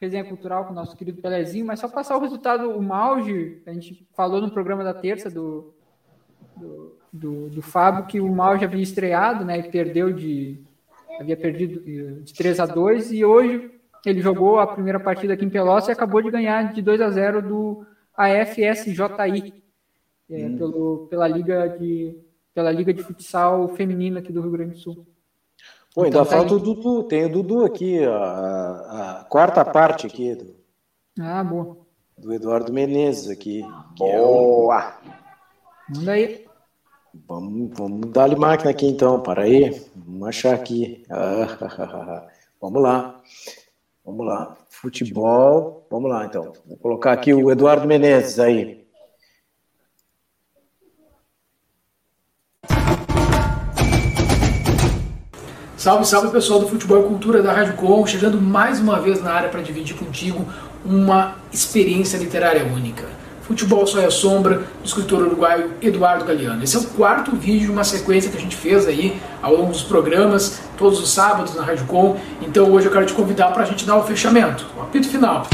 Resenha Cultural com o nosso querido Pelezinho, mas só passar o resultado, o Mauge, a gente falou no programa da terça do, do, do, do Fábio que o Mauge havia estreado, né, e perdeu de havia perdido de 3 a 2 e hoje ele jogou a primeira partida aqui em Pelotas e acabou de ganhar de 2 a 0 do AFSJI, é, hum. pelo, pela, Liga de, pela Liga de Futsal Feminina aqui do Rio Grande do Sul. Pô, ainda então, falta o Dudu, tem o Dudu aqui, a, a quarta parte aqui do, ah, boa. do Eduardo Menezes aqui. Boa! É. Manda aí. Vamos, vamos dar-lhe máquina aqui então, para aí. Vamos achar aqui. Ah, *laughs* vamos lá. Vamos lá. Futebol. Vamos lá então. Vou colocar aqui o Eduardo Menezes aí. Salve, salve pessoal do Futebol e Cultura da Rádio Com, chegando mais uma vez na área para dividir contigo uma experiência literária única. Futebol Só é Sombra, do escritor uruguaio Eduardo Galeano. Esse é o quarto vídeo de uma sequência que a gente fez aí ao longo dos programas, todos os sábados na Rádio Com. Então hoje eu quero te convidar para a gente dar o fechamento, o apito final.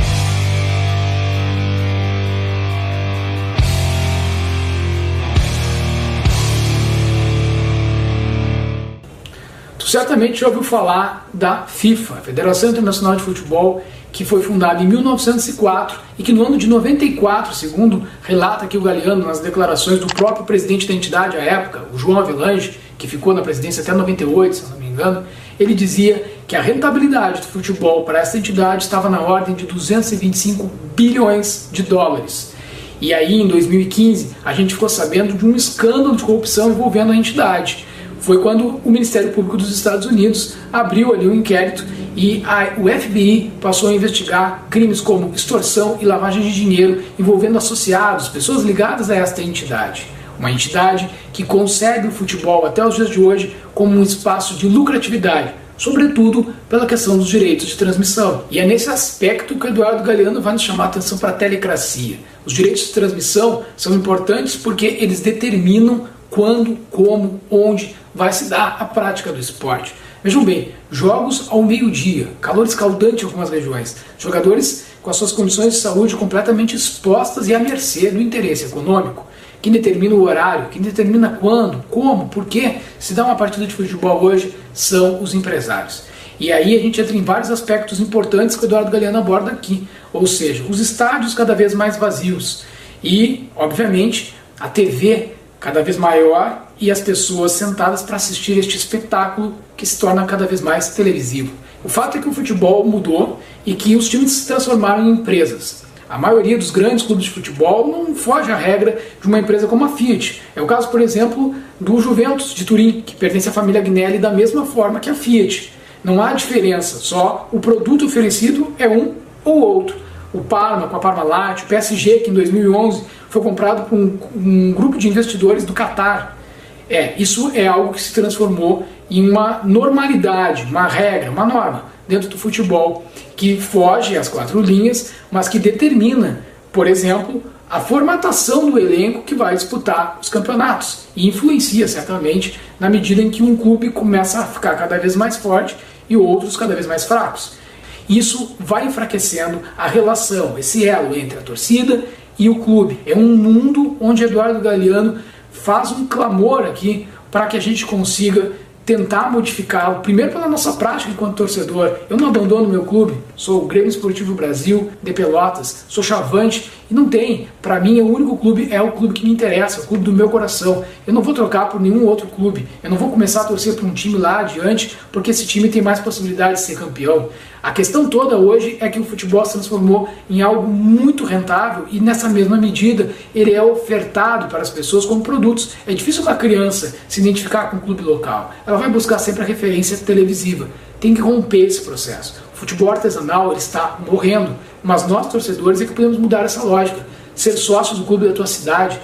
Certamente já ouviu falar da FIFA, Federação Internacional de Futebol, que foi fundada em 1904 e que no ano de 94, segundo relata aqui o Galeano nas declarações do próprio presidente da entidade à época, o João Avelange, que ficou na presidência até 98, se não me engano, ele dizia que a rentabilidade do futebol para essa entidade estava na ordem de 225 bilhões de dólares. E aí, em 2015, a gente ficou sabendo de um escândalo de corrupção envolvendo a entidade. Foi quando o Ministério Público dos Estados Unidos abriu ali um inquérito e a, o FBI passou a investigar crimes como extorsão e lavagem de dinheiro envolvendo associados, pessoas ligadas a esta entidade. Uma entidade que concebe o futebol até os dias de hoje como um espaço de lucratividade, sobretudo pela questão dos direitos de transmissão. E é nesse aspecto que o Eduardo Galeano vai nos chamar a atenção para a telecracia. Os direitos de transmissão são importantes porque eles determinam quando, como, onde vai se dar a prática do esporte. Vejam bem, jogos ao meio-dia, calor escaldante em algumas regiões, jogadores com as suas condições de saúde completamente expostas e à mercê do interesse econômico. Quem determina o horário, quem determina quando, como, por que se dá uma partida de futebol hoje são os empresários. E aí a gente entra em vários aspectos importantes que o Eduardo Galeano aborda aqui, ou seja, os estádios cada vez mais vazios e, obviamente, a TV cada vez maior e as pessoas sentadas para assistir este espetáculo que se torna cada vez mais televisivo. O fato é que o futebol mudou e que os times se transformaram em empresas. A maioria dos grandes clubes de futebol não foge à regra de uma empresa como a Fiat. É o caso, por exemplo, do Juventus de Turim, que pertence à família Agnelli da mesma forma que a Fiat. Não há diferença, só o produto oferecido é um ou outro. O Parma com a Parmalat, o PSG que em 2011 foi comprado por um, um grupo de investidores do Catar. É, isso é algo que se transformou em uma normalidade, uma regra, uma norma dentro do futebol que foge às quatro linhas, mas que determina, por exemplo, a formatação do elenco que vai disputar os campeonatos e influencia certamente na medida em que um clube começa a ficar cada vez mais forte e outros cada vez mais fracos. Isso vai enfraquecendo a relação, esse elo entre a torcida e o clube. É um mundo onde Eduardo Galeano faz um clamor aqui para que a gente consiga tentar modificá-lo, primeiro pela nossa prática enquanto torcedor. Eu não abandono meu clube, sou o Grêmio Esportivo Brasil de Pelotas, sou chavante e não tem. Para mim, o único clube é o clube que me interessa, o clube do meu coração. Eu não vou trocar por nenhum outro clube. Eu não vou começar a torcer para um time lá adiante, porque esse time tem mais possibilidade de ser campeão. A questão toda hoje é que o futebol se transformou em algo muito rentável e, nessa mesma medida, ele é ofertado para as pessoas como produtos. É difícil uma criança se identificar com um clube local. Ela vai buscar sempre a referência televisiva. Tem que romper esse processo. O futebol artesanal está morrendo, mas nós, torcedores, é que podemos mudar essa lógica. Ser sócios do clube da tua cidade,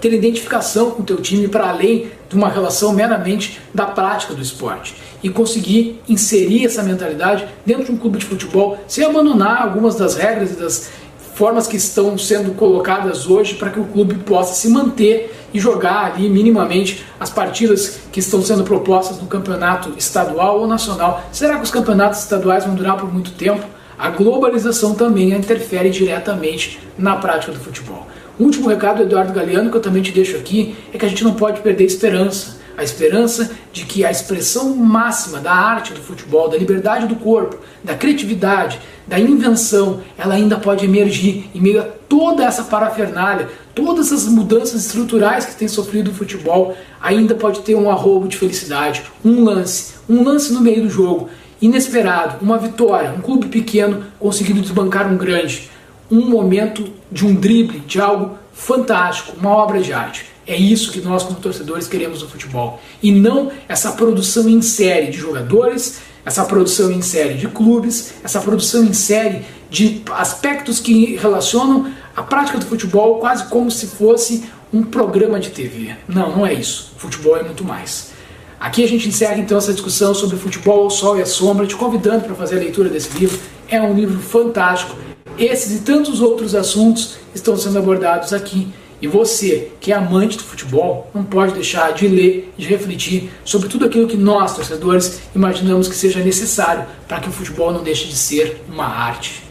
ter identificação com o teu time para além de uma relação meramente da prática do esporte e conseguir inserir essa mentalidade dentro de um clube de futebol sem abandonar algumas das regras e das formas que estão sendo colocadas hoje para que o clube possa se manter e jogar ali minimamente as partidas que estão sendo propostas no campeonato estadual ou nacional. Será que os campeonatos estaduais vão durar por muito tempo? A globalização também interfere diretamente na prática do futebol. Último recado do Eduardo Galeano que eu também te deixo aqui é que a gente não pode perder esperança a esperança de que a expressão máxima da arte do futebol, da liberdade do corpo, da criatividade, da invenção, ela ainda pode emergir em meio a toda essa parafernália, todas essas mudanças estruturais que tem sofrido o futebol, ainda pode ter um arrobo de felicidade, um lance, um lance no meio do jogo, inesperado, uma vitória, um clube pequeno conseguindo desbancar um grande, um momento de um drible, de algo fantástico, uma obra de arte. É isso que nós, como torcedores, queremos no futebol. E não essa produção em série de jogadores, essa produção em série de clubes, essa produção em série de aspectos que relacionam a prática do futebol quase como se fosse um programa de TV. Não, não é isso. Futebol é muito mais. Aqui a gente encerra então essa discussão sobre futebol, o sol e a sombra, te convidando para fazer a leitura desse livro. É um livro fantástico. Esses e tantos outros assuntos estão sendo abordados aqui e você, que é amante do futebol, não pode deixar de ler e de refletir sobre tudo aquilo que nós, torcedores, imaginamos que seja necessário para que o futebol não deixe de ser uma arte.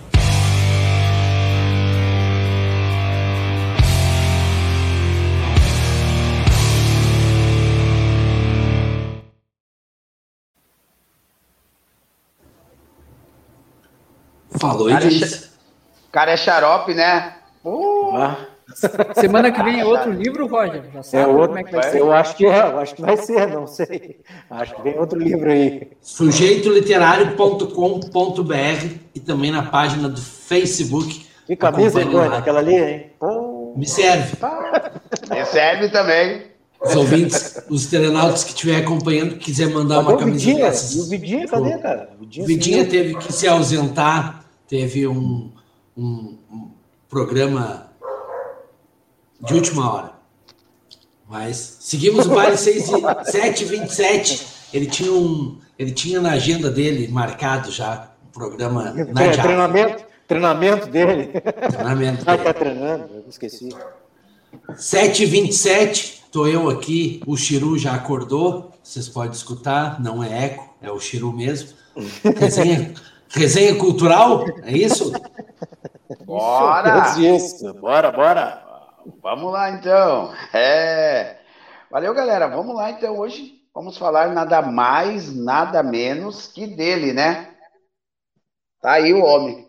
Falou, cara, é, cara é xarope, né? Uh. Ah. Semana que vem é outro livro, Roger? Já sabe é outro, como é que vai ser? Eu acho que é, eu acho que vai ser, não sei. Acho que vem outro livro aí. Sujeitoliterário.com.br e também na página do Facebook. Que camisa, Antônio, aquela ali, hein? Pô. Me serve. Me serve também. Os ouvintes, os telenautas que estiver acompanhando, quiser mandar Cadê uma camisa Vidinha? dessas. E o Vidinha, cadê, cara? O Vidinha, Vidinha teve que se ausentar, teve um, um, um programa de última hora. Mas seguimos o baile 7h27. Ele tinha um. Ele tinha na agenda dele marcado já um programa na é, treinamento, treinamento dele. Treinamento. Ah, tá treinando, eu esqueci. 7h27, tô eu aqui, o Chiru já acordou, vocês podem escutar, não é eco, é o Chiru mesmo. Resenha, resenha cultural, é isso? Bora! Isso, bora, bora! Vamos lá então. É. Valeu, galera. Vamos lá então. Hoje vamos falar nada mais, nada menos que dele, né? Tá aí o homem.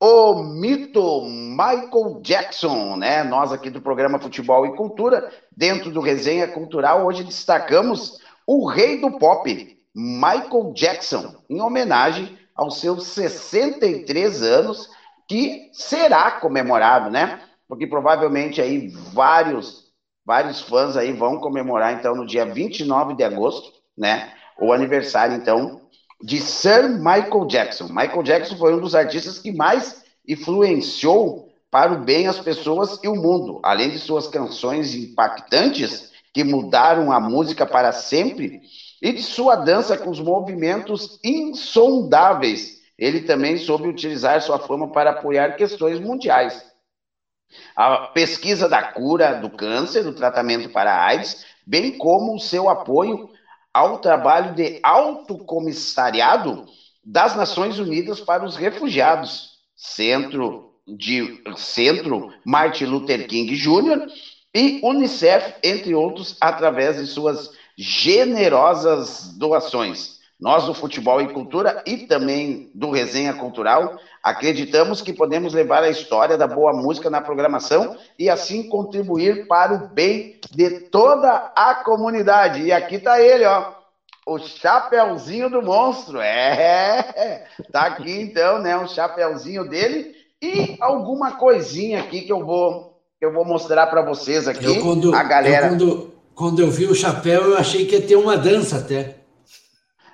O mito Michael Jackson, né? Nós aqui do programa Futebol e Cultura, dentro do Resenha Cultural, hoje destacamos o rei do pop, Michael Jackson, em homenagem aos seus 63 anos, que será comemorado, né? Porque provavelmente aí vários vários fãs aí vão comemorar então no dia 29 de agosto, né? O aniversário então de Sir Michael Jackson. Michael Jackson foi um dos artistas que mais influenciou para o bem as pessoas e o mundo, além de suas canções impactantes que mudaram a música para sempre e de sua dança com os movimentos insondáveis. Ele também soube utilizar sua fama para apoiar questões mundiais. A pesquisa da cura do câncer, do tratamento para a AIDS, bem como o seu apoio ao trabalho de autocomissariado das Nações Unidas para os Refugiados, Centro de Centro Martin Luther King Jr. e UNICEF, entre outros, através de suas generosas doações. Nós do Futebol e Cultura e também do Resenha Cultural acreditamos que podemos levar a história da boa música na programação e assim contribuir para o bem de toda a comunidade. E aqui está ele, ó, o chapeuzinho do monstro. É, *laughs* tá aqui então, né, o chapeuzinho dele e alguma coisinha aqui que eu vou que eu vou mostrar para vocês aqui. Eu, quando, a galera. Eu, quando, quando eu vi o chapéu, eu achei que ia ter uma dança até.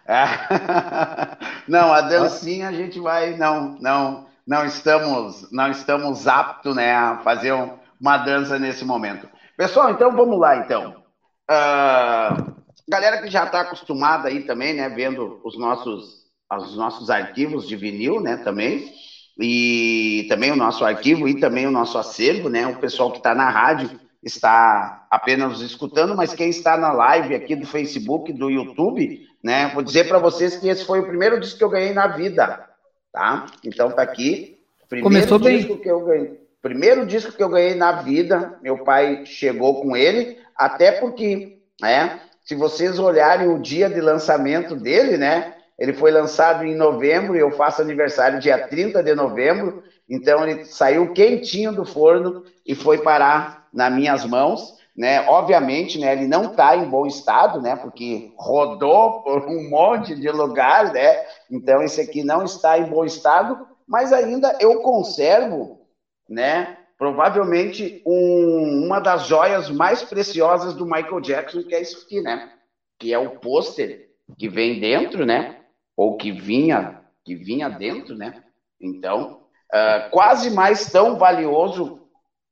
*laughs* não, a dancinha a gente vai, não, não, não estamos, não estamos aptos, né, a fazer um, uma dança nesse momento. Pessoal, então vamos lá, então. Uh, galera que já está acostumada aí também, né, vendo os nossos, os nossos arquivos de vinil, né, também, e também o nosso arquivo e também o nosso acervo, né, o pessoal que está na rádio está apenas escutando, mas quem está na live aqui do Facebook, do YouTube, né? Vou dizer para vocês que esse foi o primeiro disco que eu ganhei na vida, tá? Então tá aqui. Primeiro Começou disco bem. que eu ganhei. Primeiro disco que eu ganhei na vida, meu pai chegou com ele, até porque, né? Se vocês olharem o dia de lançamento dele, né? Ele foi lançado em novembro e eu faço aniversário dia 30 de novembro, então ele saiu quentinho do forno e foi parar nas minhas mãos né? Obviamente, né, ele não está em bom estado, né, porque rodou por um *laughs* monte de lugar, né? Então esse aqui não está em bom estado, mas ainda eu conservo, né, provavelmente um, uma das joias mais preciosas do Michael Jackson, que é isso aqui, né? Que é o pôster que vem dentro, né? Ou que vinha, que vinha dentro, né? Então, uh, quase mais tão valioso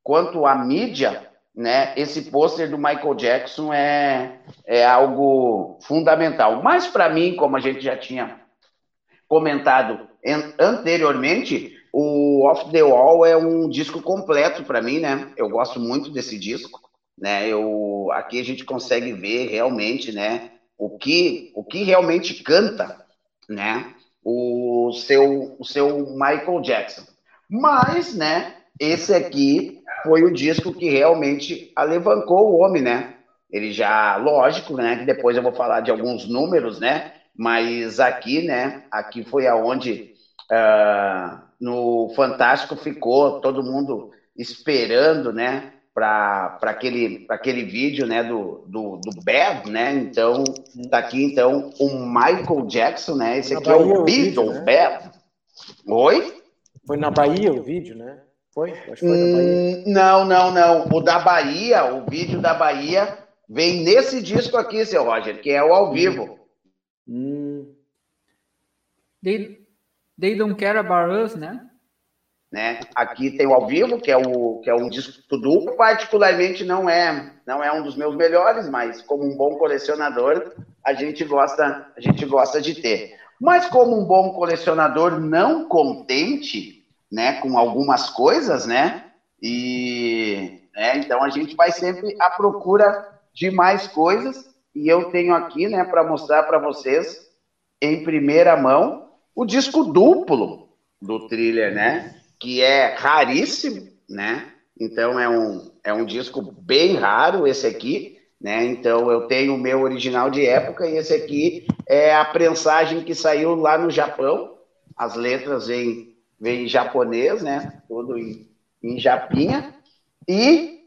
quanto a mídia né? Esse pôster do Michael Jackson é, é algo fundamental. Mas para mim, como a gente já tinha comentado anteriormente, o Off the Wall é um disco completo para mim, né? Eu gosto muito desse disco, né? Eu aqui a gente consegue ver realmente, né? O que o que realmente canta, né? O seu o seu Michael Jackson. Mas, né? Esse aqui foi o disco que realmente alavancou o homem, né? Ele já, lógico, né? Que depois eu vou falar de alguns números, né? Mas aqui, né? Aqui foi aonde uh, no Fantástico ficou todo mundo esperando, né? Para aquele, aquele vídeo, né? Do, do, do Bad, né? Então, tá aqui, então, o Michael Jackson, né? Esse aqui é o Beatle né? Bad. Oi? Foi na Bahia o vídeo, né? Foi? Acho que foi hum, não, não, não. O da Bahia, o vídeo da Bahia, vem nesse disco aqui, seu Roger, que é o ao vivo. Hum. They, they don't care about us, né? né? Aqui tem o ao vivo, que é o que é um disco duplo, particularmente não é não é um dos meus melhores, mas como um bom colecionador, a gente gosta a gente gosta de ter. Mas como um bom colecionador não contente, né, com algumas coisas, né? E né, então a gente vai sempre à procura de mais coisas. E eu tenho aqui, né, para mostrar para vocês em primeira mão o disco duplo do thriller, né? Que é raríssimo, né? Então é um, é um disco bem raro esse aqui, né? Então eu tenho o meu original de época e esse aqui é a prensagem que saiu lá no Japão. As letras vêm, vêm em japonês, né? Tudo em, em japinha. E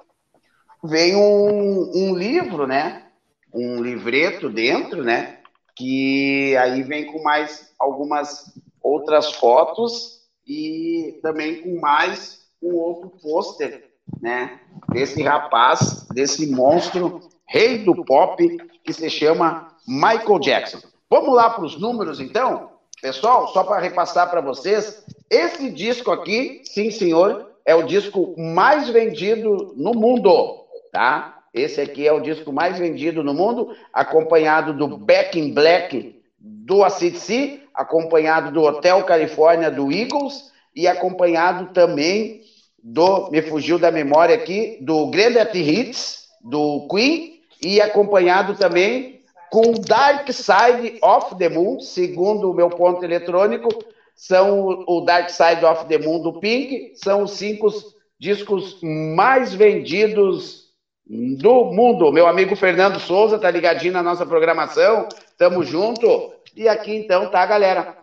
vem um, um livro, né? Um livreto dentro, né? Que aí vem com mais algumas outras fotos e também com mais um outro pôster, né? Desse rapaz, desse monstro, rei do pop, que se chama Michael Jackson. Vamos lá para os números, então? Pessoal, só para repassar para vocês, esse disco aqui, sim senhor, é o disco mais vendido no mundo, tá? Esse aqui é o disco mais vendido no mundo, acompanhado do Back in Black do ACDC, acompanhado do Hotel Califórnia do Eagles e acompanhado também do, me fugiu da memória aqui, do Greatest Hits, do Queen, e acompanhado também com Dark Side of the Moon, segundo o meu ponto eletrônico, são o Dark Side of the Moon do Pink, são os cinco discos mais vendidos do mundo. Meu amigo Fernando Souza tá ligadinho na nossa programação, tamo junto. E aqui então tá, galera,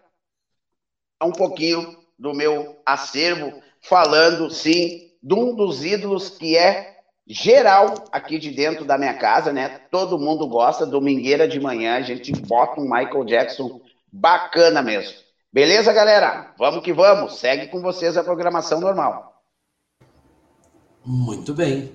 um pouquinho do meu acervo falando, sim, de um dos ídolos que é geral aqui de dentro da minha casa, né? Todo mundo gosta, domingueira de manhã, a gente bota um Michael Jackson bacana mesmo. Beleza, galera? Vamos que vamos. Segue com vocês a programação normal. Muito bem.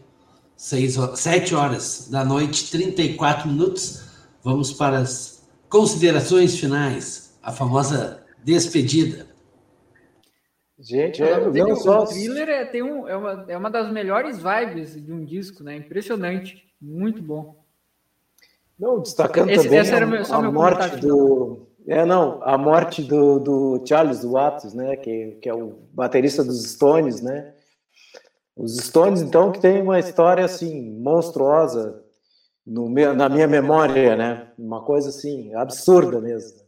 Seis, sete horas da noite, 34 minutos. Vamos para as considerações finais, a famosa despedida. Gente, é, não só... o thriller é, tem um, é, uma, é uma das melhores vibes de um disco, né? Impressionante, muito bom. Não, destacando esse, também a, a morte do. É, não, a morte do, do Charles Watts, né? Que, que é o baterista dos Stones, né? Os Stones, então, que tem uma história assim monstruosa no meu, na minha memória, né? Uma coisa assim absurda mesmo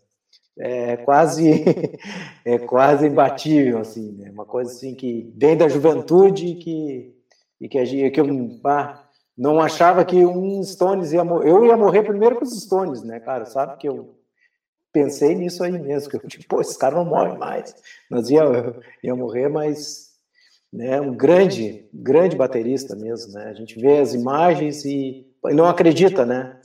é quase *laughs* é quase imbatível assim né? uma coisa assim que vem da juventude que e que, a, que eu ah, não achava que um Stones ia morrer eu ia morrer primeiro com os Stones né cara sabe que eu pensei nisso aí mesmo que eu tipo pô esse cara não morre mais mas ia ia morrer mas né um grande grande baterista mesmo né a gente vê as imagens e não acredita né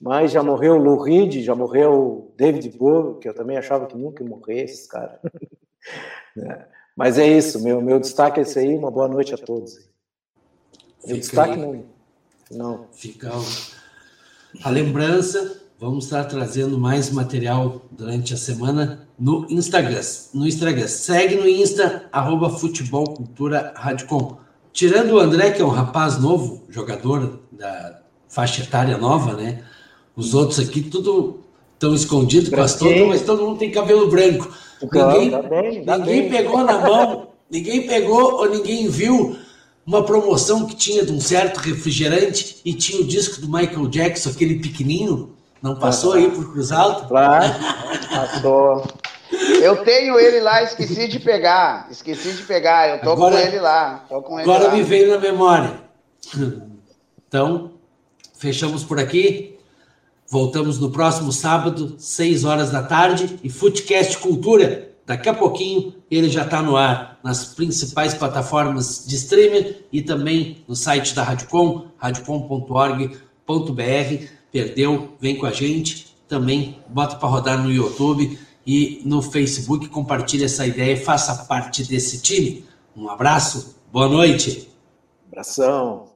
mas já morreu o Lou Reed, já morreu o David Bowie, que eu também achava que nunca ia morrer, esses caras. *laughs* é. Mas é isso, meu, meu destaque é esse aí. Uma boa noite a todos. Meu destaque aí, não. não. Fica a lembrança. Vamos estar trazendo mais material durante a semana no Instagram. No Instagram. Segue no Insta, arroba Futebol Cultura Radicom. Tirando o André, que é um rapaz novo, jogador da faixa etária nova, né? Os outros aqui tudo estão escondidos com as toucas, mas todo mundo tem cabelo branco. ninguém dá bem, dá ninguém bem. pegou na mão, ninguém pegou ou ninguém viu uma promoção que tinha de um certo refrigerante e tinha o disco do Michael Jackson, aquele pequenininho. Não passou aí por Cruz Alta? Claro, passou. Eu tenho ele lá, esqueci de pegar. Esqueci de pegar. Eu tô agora, com ele lá. Com ele agora lá. me veio na memória. Então, fechamos por aqui. Voltamos no próximo sábado, 6 horas da tarde, e Footcast Cultura. Daqui a pouquinho ele já está no ar nas principais plataformas de streaming e também no site da Radiocom, radiocom.org.br. Perdeu? Vem com a gente. Também bota para rodar no YouTube e no Facebook. Compartilhe essa ideia e faça parte desse time. Um abraço, boa noite. Abração.